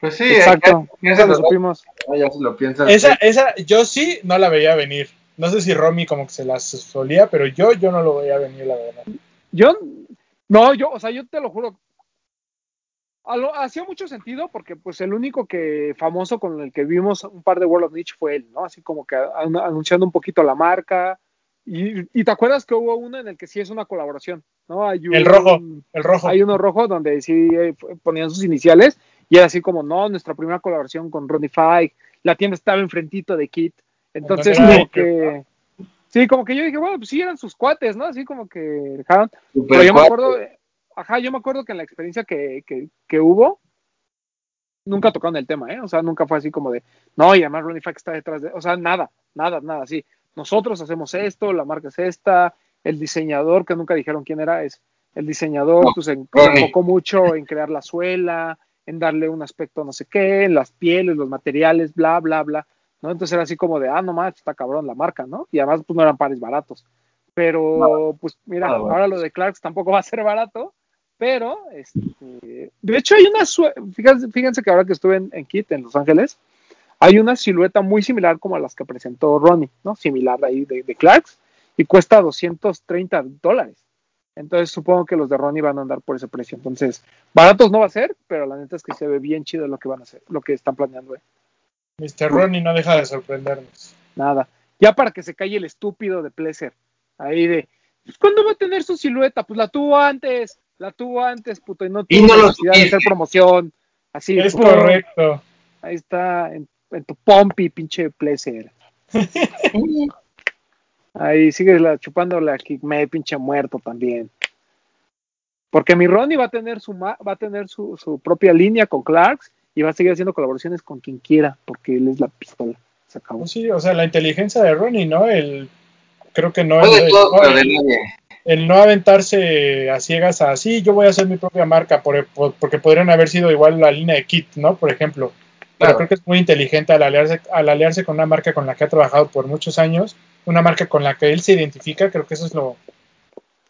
Pues sí, exacto. ya, Nunca se lo lo, supimos. ya se lo piensan. Esa, esa, yo sí no la veía venir. No sé si Romy como que se las solía, pero yo, yo no lo veía venir, la verdad. Yo, no, yo, o sea, yo te lo juro. a lo- hacía mucho sentido porque, pues, el único que famoso con el que vimos un par de World of Niche fue él, ¿no? Así como que an- anunciando un poquito la marca Y, y te acuerdas que hubo uno en el que sí es una colaboración, ¿no? Hay El un- rojo, el rojo. Hay uno rojo donde sí eh, ponían sus iniciales y era así como, no, nuestra primera colaboración con Ronnie Five, la tienda estaba enfrentito de Kit. Entonces, como que... Sí, como que yo dije, bueno, pues sí eran sus cuates, ¿no? Así como que dejaron. Super Pero yo me acuerdo, ajá, yo me acuerdo que en la experiencia que, que, que hubo, nunca tocaron el tema, ¿eh? O sea, nunca fue así como de, no, y además Ronnie Five está detrás de, o sea, nada, nada, nada, así. Nosotros hacemos esto, la marca es esta, el diseñador, que nunca dijeron quién era, es el diseñador, No, pues en- se enfocó mucho en crear la suela, en darle un aspecto no sé qué, en las pieles, los materiales, bla, bla, bla, ¿no? Entonces era así como de, ah, no más, está cabrón la marca, ¿no? Y además, pues no eran pares baratos. Pero, pues mira, barato. ahora lo de Clarks tampoco [LAUGHS] va a ser barato, pero, este, de hecho hay una, fíjense, fíjense que ahora que estuve en, en Kit, en Los Ángeles, hay una silueta muy similar como a las que presentó Ronnie, ¿no? Similar ahí de, de Clarks, y cuesta 230 dólares. Entonces supongo que los de Ronnie van a andar por ese precio. Entonces, baratos no va a ser, pero la neta es que se ve bien chido lo que van a hacer, lo que están planeando, ¿eh? Mr. Ronnie no deja de sorprendernos. Nada. Ya para que se calle el estúpido de Pleasure. Ahí de, pues, ¿cuándo va a tener su silueta? Pues la tuvo antes, la tuvo antes, puto, y no Y tuvo no lo necesidad de hacer promoción. Así, Es correcto. Ahí está, en, en tu pompi, pinche Pleasure. [LAUGHS] Ahí sigue la, chupando la me pinche muerto también. Porque mi Ronnie va a tener su ma- va a tener su, su propia línea con Clarks y va a seguir haciendo colaboraciones con quien quiera, porque él es la pistola. Se acabó. Pues sí, o sea, la inteligencia de Ronnie, ¿no? El, creo que no, el, el- nadie. el no aventarse a ciegas a, sí, yo voy a hacer mi propia marca, por- por- porque podrían haber sido igual la línea de Kit, ¿no? Por ejemplo. Pero Claro. creo que es muy inteligente al aliarse, al aliarse con una marca con la que ha trabajado por muchos años, una marca con la que él se identifica, creo que eso es lo,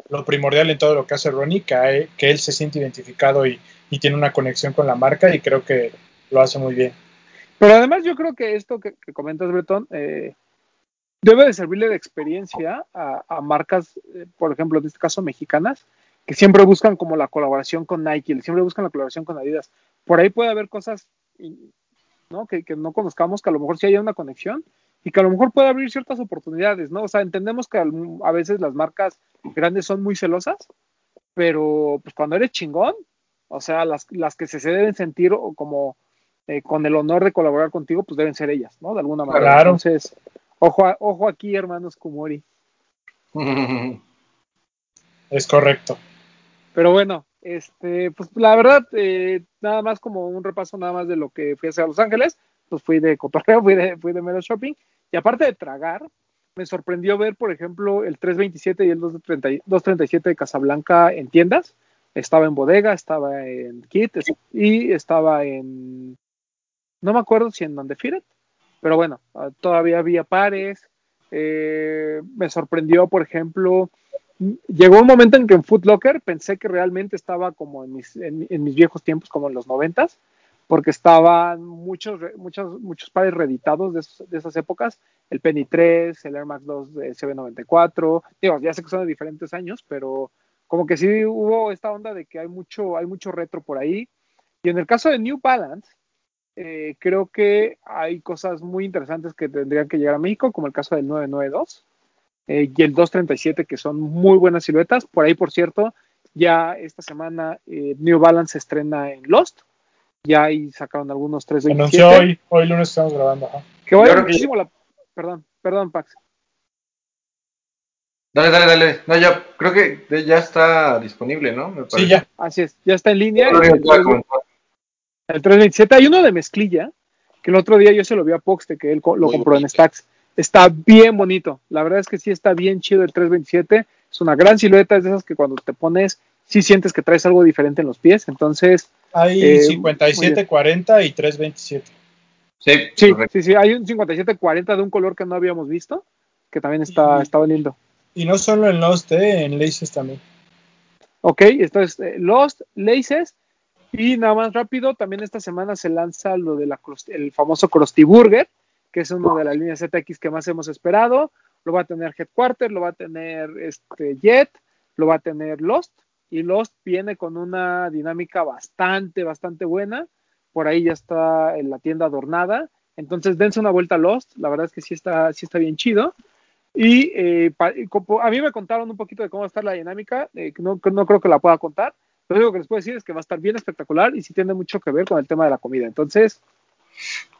lo primordial en todo lo que hace Ronnie, que, él se siente identificado y, y tiene una conexión con la marca y creo que lo hace muy bien. Pero además yo creo que esto que, que comentas, Breton, eh, debe de servirle de experiencia a, a marcas, eh, por ejemplo, en este caso mexicanas, que siempre buscan como la colaboración con Nike, siempre buscan la colaboración con Adidas. Por ahí puede haber cosas ¿no? Que, que no conozcamos, que a lo mejor sí haya una conexión y que a lo mejor puede abrir ciertas oportunidades, ¿no? O sea, entendemos que a veces las marcas grandes son muy celosas, pero pues cuando eres chingón, o sea, las, las que se, deben sentir como eh, con el honor de colaborar contigo, pues deben ser ellas, ¿no? De alguna manera. Claro. Entonces, ojo, a- ojo aquí, hermanos Kumori. [LAUGHS] Es correcto. Pero bueno, este, pues la verdad, eh, nada más como un repaso nada más de lo que fui a hacer a Los Ángeles, pues fui de cotorreo, [LAUGHS] fui de, fui de mero shopping, y aparte de tragar, me sorprendió ver, por ejemplo, el 327 y el 230 y- 237 de Casablanca en tiendas. Estaba en bodega, estaba en Kit y estaba en, no me acuerdo si en Undefeated, pero bueno, ah, todavía había pares. Eh, me sorprendió, por ejemplo, llegó un momento en que en Foot Locker pensé que realmente estaba como en mis, en mis viejos tiempos, como en los noventas, porque estaban muchos, muchos, muchos pares reeditados de esas épocas, el Penny 3, el Air Max 2 de CB94, digo, ya sé que son de diferentes años, pero como que sí hubo esta onda de que hay mucho, hay mucho retro por ahí. Y en el caso de New Balance, eh, creo que hay cosas muy interesantes que tendrían que llegar a México, como el caso del 992 eh, y el 237, que son muy buenas siluetas. Por ahí, por cierto, ya esta semana eh, New Balance se estrena en Lost. Ya ahí sacaron algunos Se 327. anunció hoy, hoy lunes estamos grabando. ajá. Que vale Yo que- muchísimo la. Perdón, perdón, Pax. Dale, dale, dale. No, ya, creo que ya está disponible, ¿no? Me Sí, parece. ya. Así es, ya está en línea. El, el 327. Hay uno de mezclilla, que el otro día yo se lo vi a Poxte, que él lo Muy compró en. Stacks. Está bien bonito. La verdad es que sí está bien chido el 327. Es una gran silueta, es de esas que cuando te pones, sí sientes que traes algo diferente en los pies. Entonces, Hay Eh, muy 57, bien. 40 y 327. Sí, Sí, sí, sí, hay un 5740 de un color que no habíamos visto, que también está, Y- estaba lindo. Y no solo en Lost, eh, en Laces también. Ok, entonces eh, Lost, Laces, y nada más rápido, también esta semana se lanza lo de la Krusty- el famoso Krusty Burger, que es uno de las líneas ZX que más hemos esperado. Lo va a tener Headquarter, lo va a tener este Jet, lo va a tener Lost, y Lost viene con una dinámica bastante, bastante buena. Por ahí ya está en la tienda adornada. Entonces dense una vuelta a Lost, la verdad es que sí está, sí está bien chido. Y eh, a mí me contaron un poquito de cómo va a estar la dinámica, eh, no, no creo que la pueda contar. Lo único que les puedo decir es que va a estar bien espectacular y sí tiene mucho que ver con el tema de la comida. Entonces,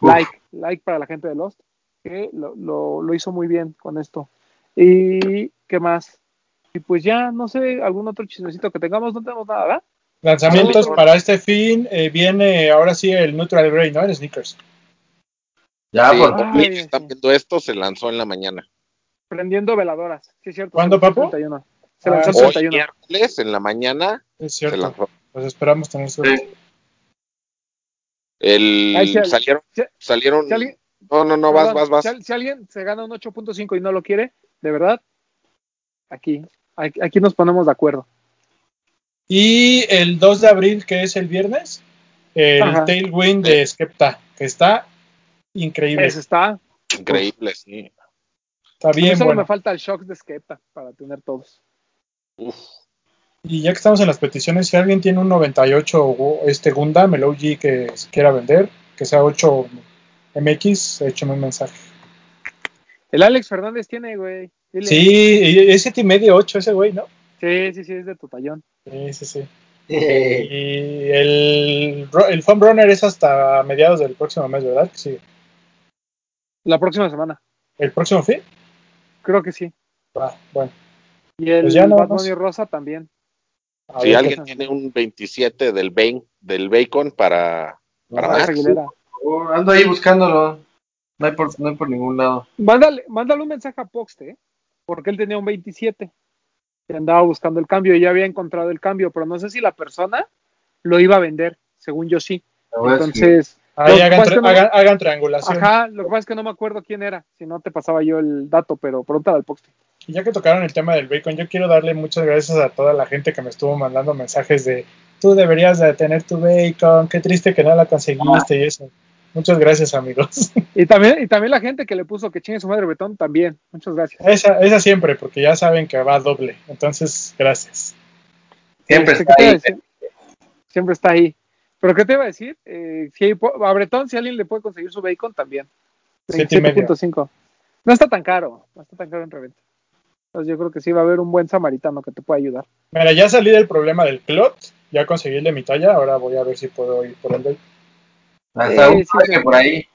Uf. like, like para la gente de Lost, que lo, lo- lo hizo muy bien con esto. ¿Y qué más? Y pues ya, no sé, algún otro chismecito que tengamos, no tenemos nada, ¿verdad? Lanzamientos para este fin. eh, viene ahora sí el Neutral Grey, ¿no? En sneakers. Ya, Sí, por Ah, que están sí. viendo esto, se lanzó en la mañana. Prendiendo veladoras, sí es cierto. ¿Cuándo, se lanzó el papu? 31. Se Ah, lanzó el sí. Hoy 31. miércoles, en la mañana, Es se cierto. lanzó. Pues esperamos tener suerte. Sí. El, Ay, si al- salieron, si- salieron, si alguien- no, no, no, vas, Perdón, vas, vas. Si alguien se gana un 8.5 y no lo quiere, de verdad, aquí, aquí, nos ponemos de acuerdo. Y el 2 de abril, que es el viernes, el Ajá. Tailwind de Skepta, que está increíble. Ese está. Increíble, sí. Está a mí bien solo bueno. me falta el shock de Skepta para tener todos. Uf. Y ya que estamos en las peticiones, si alguien tiene un 98 o este Gundam, el OG que quiera vender, que sea 8 MX, échame un mensaje. El Alex Fernández tiene, güey. Dile. Sí, es 7 y medio, 8 ese güey, ¿no? sí, sí, sí, es de tu tallón. Sí, sí, sí. Eh, Y el, el Foam Runner es hasta mediados del próximo mes, ¿verdad? Sí. La próxima semana. ¿El próximo fin? Creo que sí. Ah, bueno. Y el Pues ya no Bad vamos. Bunny Rosa también. Si alguien tiene un 27 del, bain, del bacon para, para no, Max, oh, ando ahí buscándolo. No hay por, no hay por ningún lado. Mándale, mándale un mensaje a Poxte, ¿eh? Porque él tenía un 27 y andaba buscando el cambio y ya había encontrado el cambio, pero no sé si la persona lo iba a vender, según yo sí. Entonces, Ahí hagan, tri- no- hagan- hagan triangulación. ajá, lo que pasa es que no me acuerdo quién era, si no te pasaba yo el dato, pero pregúntale al Poxte. Y ya que tocaron el tema del bacon, yo quiero darle muchas gracias a toda la gente que me estuvo mandando mensajes de tú deberías de tener tu bacon, qué triste que no la conseguiste y eso. Muchas gracias, amigos. [LAUGHS] Y también, y también la gente que le puso que chingue su madre Betón, también. Muchas gracias. Esa, esa siempre, porque ya saben que va doble. Entonces, gracias. Siempre Este, está ¿qué te iba a ahí. Siempre está ahí. Pero ¿qué te iba a decir? Eh, si hay a Bretón, si alguien le puede conseguir su bacon, también. Siete y medio. 27.5. No está tan caro, no está tan caro en reventa. Entonces yo creo que sí va a haber un buen samaritano que te pueda ayudar. Mira, ya salí del problema del clot, ya conseguí el de mi talla, ahora voy a ver si puedo ir por el bacon. Hasta Sí, un sí, por ahí.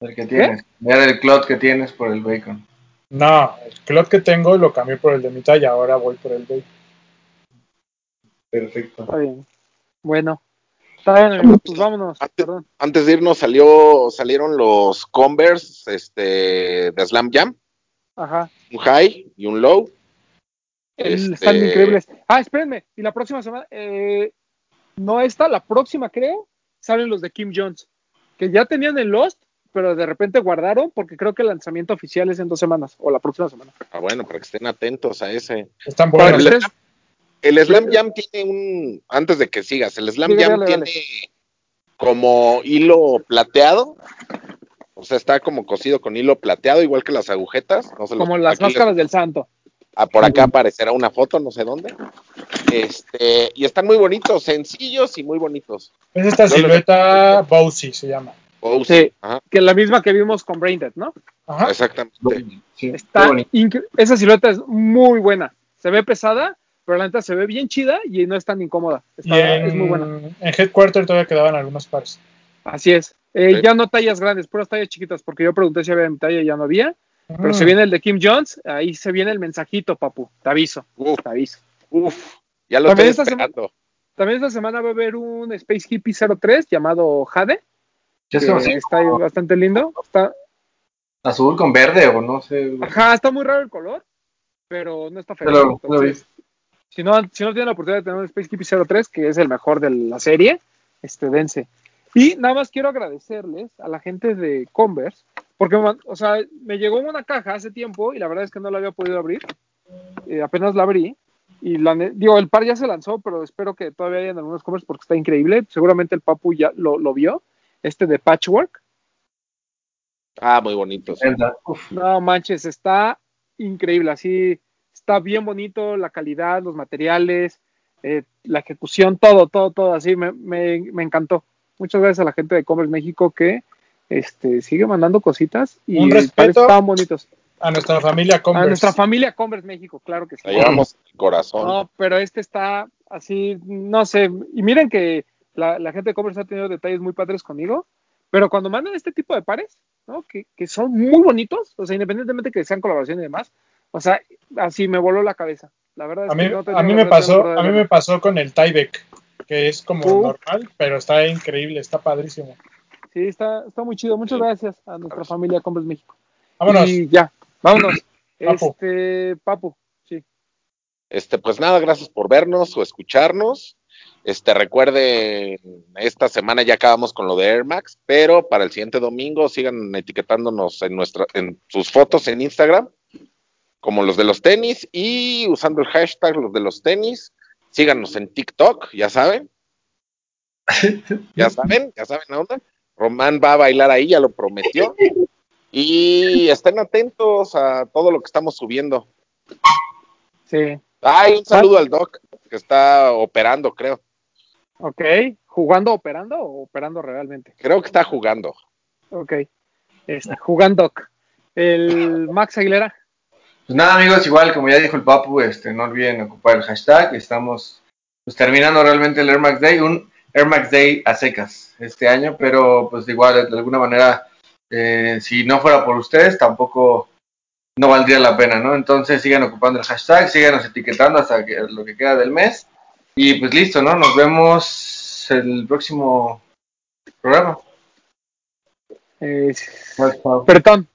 El que tienes. Ver el clot que tienes por el bacon. No, el clot que tengo lo cambié por el de mi talla, ahora voy por el bacon. Perfecto. Está bien. Bueno. Está bien, pues vámonos. Antes- Perdón. antes de irnos salió, salieron los Converse este, de Slam Jam, Ajá. un high y un low. El- Este, Están increíbles. Ah, espérenme. Y la próxima semana, eh, no esta, la próxima creo, salen los de Kim Jones, que ya tenían el Lost, pero de repente guardaron porque creo que el lanzamiento oficial es en dos semanas o la próxima semana. Ah, bueno, para que estén atentos a ese. Están buenos. el- El Slam Jam tiene un, antes de que sigas, el Slam Jam dale, tiene dale. como hilo plateado, o sea, está como cosido con hilo plateado, igual que las agujetas. No se los- como las les- máscaras del santo. Ah, por acá aparecerá una foto, no sé dónde. Este, y están muy bonitos, sencillos y muy bonitos. Es esta silueta Bowsy, se llama. Sí. Ajá, Que es la misma que vimos con Braindead, ¿no? Ajá. exactamente. Sí, Está esa silueta es muy buena. Se ve pesada, pero la neta se ve bien chida y no es tan incómoda. Y Está- en, Es muy buena. en Headquarter todavía quedaban algunos pares. Así es. Eh, Sí. Ya no tallas grandes, puras tallas chiquitas, porque yo pregunté si había mi talla y ya no había. Pero Mm. se viene el de Kim Jones, ahí se viene el mensajito, papu. Te aviso, Uf, te aviso. uf, ya lo También estoy esta esperando. También esta semana va a haber un Space Hippie 03 llamado Jade, Ya que así, está bastante lindo. Está, azul con verde o no sé. ajá, está muy raro el color, pero no está feo. Pero, lo Entonces, si no, si no tienen la oportunidad de tener un Space Hippie 03, que es el mejor de la serie, este, dense. Y nada más quiero agradecerles a la gente de Converse, porque, o sea, me llegó una caja hace tiempo y la verdad es que no la había podido abrir. Eh, apenas la abrí. Y la, digo, el par ya se lanzó, pero espero que todavía hayan algunos Converse porque está increíble. Seguramente el Papu ya lo, lo vio. Este de Patchwork. Ah, muy bonitos. Uf, No manches, está increíble. Así está bien bonito la calidad, los materiales, eh, la ejecución, todo, todo, todo. Así me, me, me encantó. Muchas gracias a la gente de Commerce México que este, sigue mandando cositas y Un respeto. estaban bonitos. A nuestra familia Converse. A nuestra familia Converse México, claro que sí. La llevamos el corazón. No, pero este está así, no sé. Y miren que la, la gente de Converse ha tenido detalles muy padres conmigo, pero cuando mandan este tipo de pares, ¿no? Que, que son muy bonitos, o sea, independientemente que sean colaboraciones y demás, o sea, así me voló la cabeza. La verdad es A mí, que no tenía a mí me pasó, a mí me pasó con el Tyvek, que es como Uh. normal, pero está increíble, está padrísimo. Sí, está, está muy chido. Muchas Sí. gracias a nuestra familia Converse México. Vámonos. Y ya, vámonos. [CLEARS THROAT] Papu. Este, Papu, sí. Este, pues nada, gracias por vernos o escucharnos. Este, recuerde, esta semana ya acabamos con lo de Air Max, pero para el siguiente domingo sigan etiquetándonos en nuestra, en sus fotos en Instagram, como los de los tenis, y usando el hashtag los de los tenis. Síganos en TikTok, ya saben. [LAUGHS] Ya saben, ya saben la onda. Román va a bailar ahí, ya lo prometió. Y estén atentos a todo lo que estamos subiendo. Sí. Ay, un saludo al Doc, que está operando, creo. Ok. ¿Jugando operando o operando realmente? Creo que está jugando. Ok. Este, jugando. El Max Aguilera. Pues nada, amigos, igual como ya dijo el Papu, este, no olviden ocupar el hashtag. Estamos pues, terminando realmente el Air Max Day, un Air Max Day a secas este año, pero pues igual de alguna manera, eh, si no fuera por ustedes, tampoco no valdría la pena, ¿no? Entonces sigan ocupando el hashtag, síganos etiquetando hasta que, lo que queda del mes. Y pues listo, ¿no? Nos vemos el próximo programa. Eh. Perdón.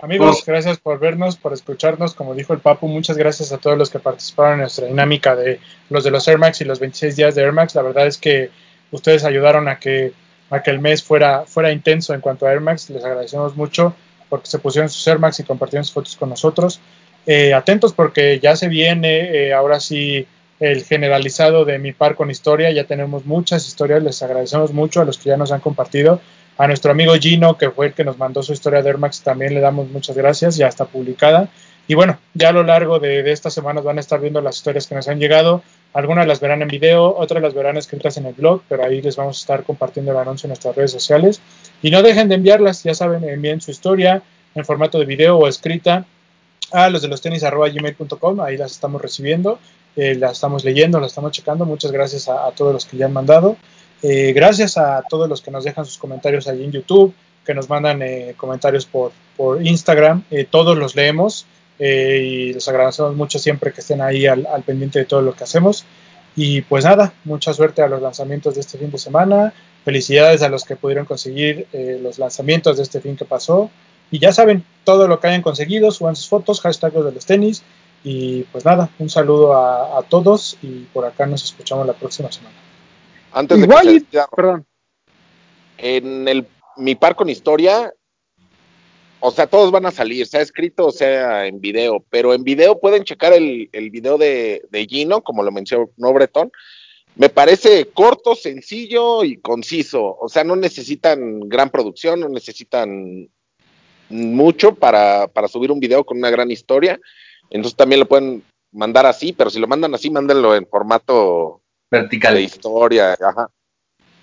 Amigos, gracias por vernos, por escucharnos. Como dijo el Papu, muchas gracias a todos los que participaron en nuestra dinámica de los de los Air Max y los 26 días de Air Max. La verdad es que ustedes ayudaron a que, a que el mes fuera, fuera intenso en cuanto a Air Max. Les agradecemos mucho porque se pusieron sus Air Max y compartieron sus fotos con nosotros. Eh, atentos porque ya se viene, eh, ahora sí, el generalizado de mi par con historia. Ya tenemos muchas historias. Les agradecemos mucho a los que ya nos han compartido. A nuestro amigo Gino, que fue el que nos mandó su historia de Air Max, también le damos muchas gracias, ya está publicada. Y bueno, ya a lo largo de, de, estas semanas van a estar viendo las historias que nos han llegado. Algunas las verán en video, otras las verán escritas en el blog, pero ahí les vamos a estar compartiendo el anuncio en nuestras redes sociales. Y no dejen de enviarlas, ya saben, envíen su historia en formato de video o escrita a los de los tenis gmail.com, ahí las estamos recibiendo, eh, las estamos leyendo, las estamos checando. Muchas gracias a todos los que ya han mandado. Eh, gracias a todos los que nos dejan sus comentarios allí en YouTube, que nos mandan eh, comentarios por, por Instagram, eh, todos los leemos eh, y les agradecemos mucho siempre que estén ahí al, al, pendiente de todo lo que hacemos. Y pues nada, mucha suerte a los lanzamientos de este fin de semana, felicidades a los que pudieron conseguir eh, los lanzamientos de este fin que pasó. Y ya saben, todo lo que hayan conseguido, suban sus fotos, hashtag de los tenis. Y pues nada, un saludo a todos y por acá nos escuchamos la próxima semana. Antes Igual de que se perdón. En el, mi par con historia, o sea, todos van a salir, sea escrito o sea en video, pero en video pueden checar el, el video de, de, Gino, como lo mencionó Bretón. Me parece corto, sencillo y conciso. O sea, no necesitan gran producción, no necesitan mucho para, para subir un video con una gran historia. Entonces también lo pueden mandar así, pero si lo mandan así, mándenlo en formato vertical de historia, ajá.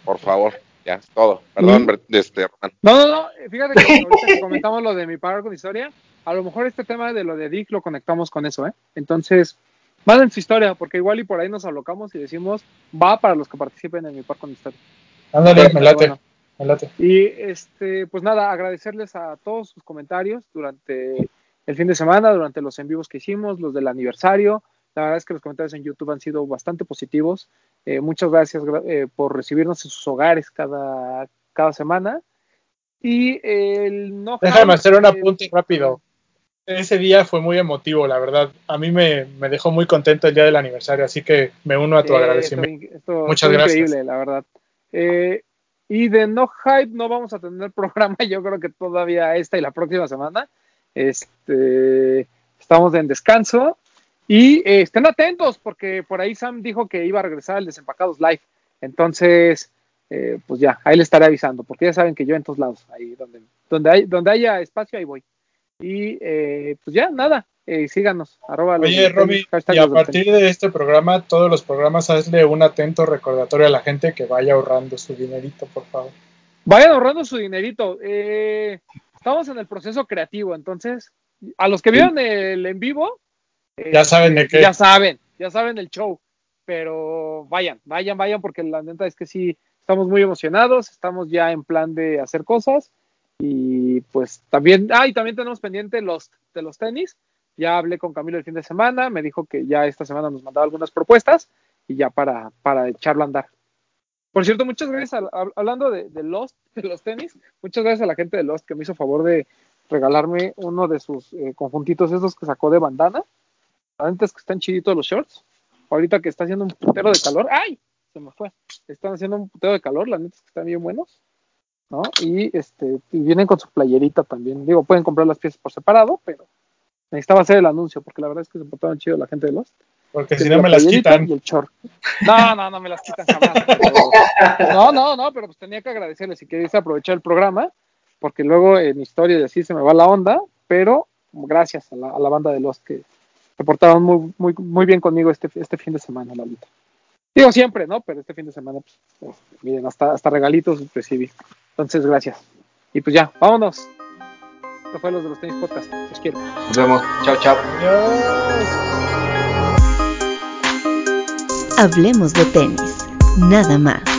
Por favor, ya es todo. Perdón, ¿Mm? este, Román. No, no, no, fíjate que ahorita que comentamos lo de mi par con historia, a lo mejor este tema de lo de Dick lo conectamos con eso, ¿eh? Entonces, manden su historia, porque igual y por ahí nos alocamos y decimos, va para los que participen en mi par con historia. Ándale, me late. Bueno. me late. Y este, pues nada, agradecerles a todos sus comentarios durante el fin de semana, durante los en vivos que hicimos, los del aniversario. La verdad es que los comentarios en YouTube han sido bastante positivos. Eh, muchas gracias eh, por recibirnos en sus hogares cada, cada semana. Y el no Déjame hacer un apunte rápido. Ese día fue muy emotivo, la verdad. A mí me, me, dejó muy contento el día del aniversario, así que me uno a tu eh, agradecimiento. Esto, esto, Muchas gracias. Increíble, la verdad. Eh, y de No Hype no vamos a tener [LAUGHS] programa, yo creo que todavía esta y la próxima semana. Este, estamos en descanso. Y eh, estén atentos, porque por ahí Sam dijo que iba a regresar al Desempacados Live. Entonces, eh, pues ya, ahí le estaré avisando, porque ya saben que yo en todos lados, ahí donde, donde, hay, donde haya espacio, ahí voy. Y eh, pues ya, nada, síganos. Arroba Oye, Romy, y a partir de este programa, todos los programas, hazle un atento recordatorio a la gente que vaya ahorrando su dinerito, por favor. Vayan ahorrando su dinerito. estamos en el proceso creativo, entonces A los que vieron el en vivo, Ya saben de qué. ya saben, ya saben el show. Pero vayan, vayan, vayan, porque la neta es que sí, estamos muy emocionados, estamos ya en plan de hacer cosas. Y pues también, ah, y también tenemos pendiente los de los tenis. Ya hablé con Camilo el fin de semana, me dijo que ya esta semana nos mandaba algunas propuestas y ya para, para echarlo a andar. Por cierto, muchas gracias, a- hablando de, de Lost, de los tenis, muchas gracias a la gente de Lost que me hizo favor de regalarme uno de sus eh, conjuntitos esos que sacó de bandana. Antes que están chiditos los shorts. Ahorita que está haciendo un putero de calor. ¡Ay! Se me fue. Están haciendo un putero de calor, la neta es que están bien buenos. ¿No? Y este, y vienen con su playerita también. Digo, pueden comprar las piezas por separado, pero necesitaba hacer el anuncio porque la verdad es que se portaron chido la gente de Lost. Porque Que si no la me las quitan. Y el short. No, no, no me las quitan jamás. pero- No, no, no, pero pues tenía que agradecerles y quería aprovechar el programa, porque luego en historia y así se me va la onda, pero gracias a la, a la banda de los que se portaron muy, muy, muy bien conmigo este, este fin de semana, la neta. Digo siempre, ¿no? Pero este fin de semana, pues, pues, miren, hasta, hasta regalitos recibí. Entonces, gracias. Y pues ya, vámonos. Esto fue los de los tenis podcast. Los quiero. Nos vemos. Chao, chao. Adiós. Hablemos de tenis, nada más.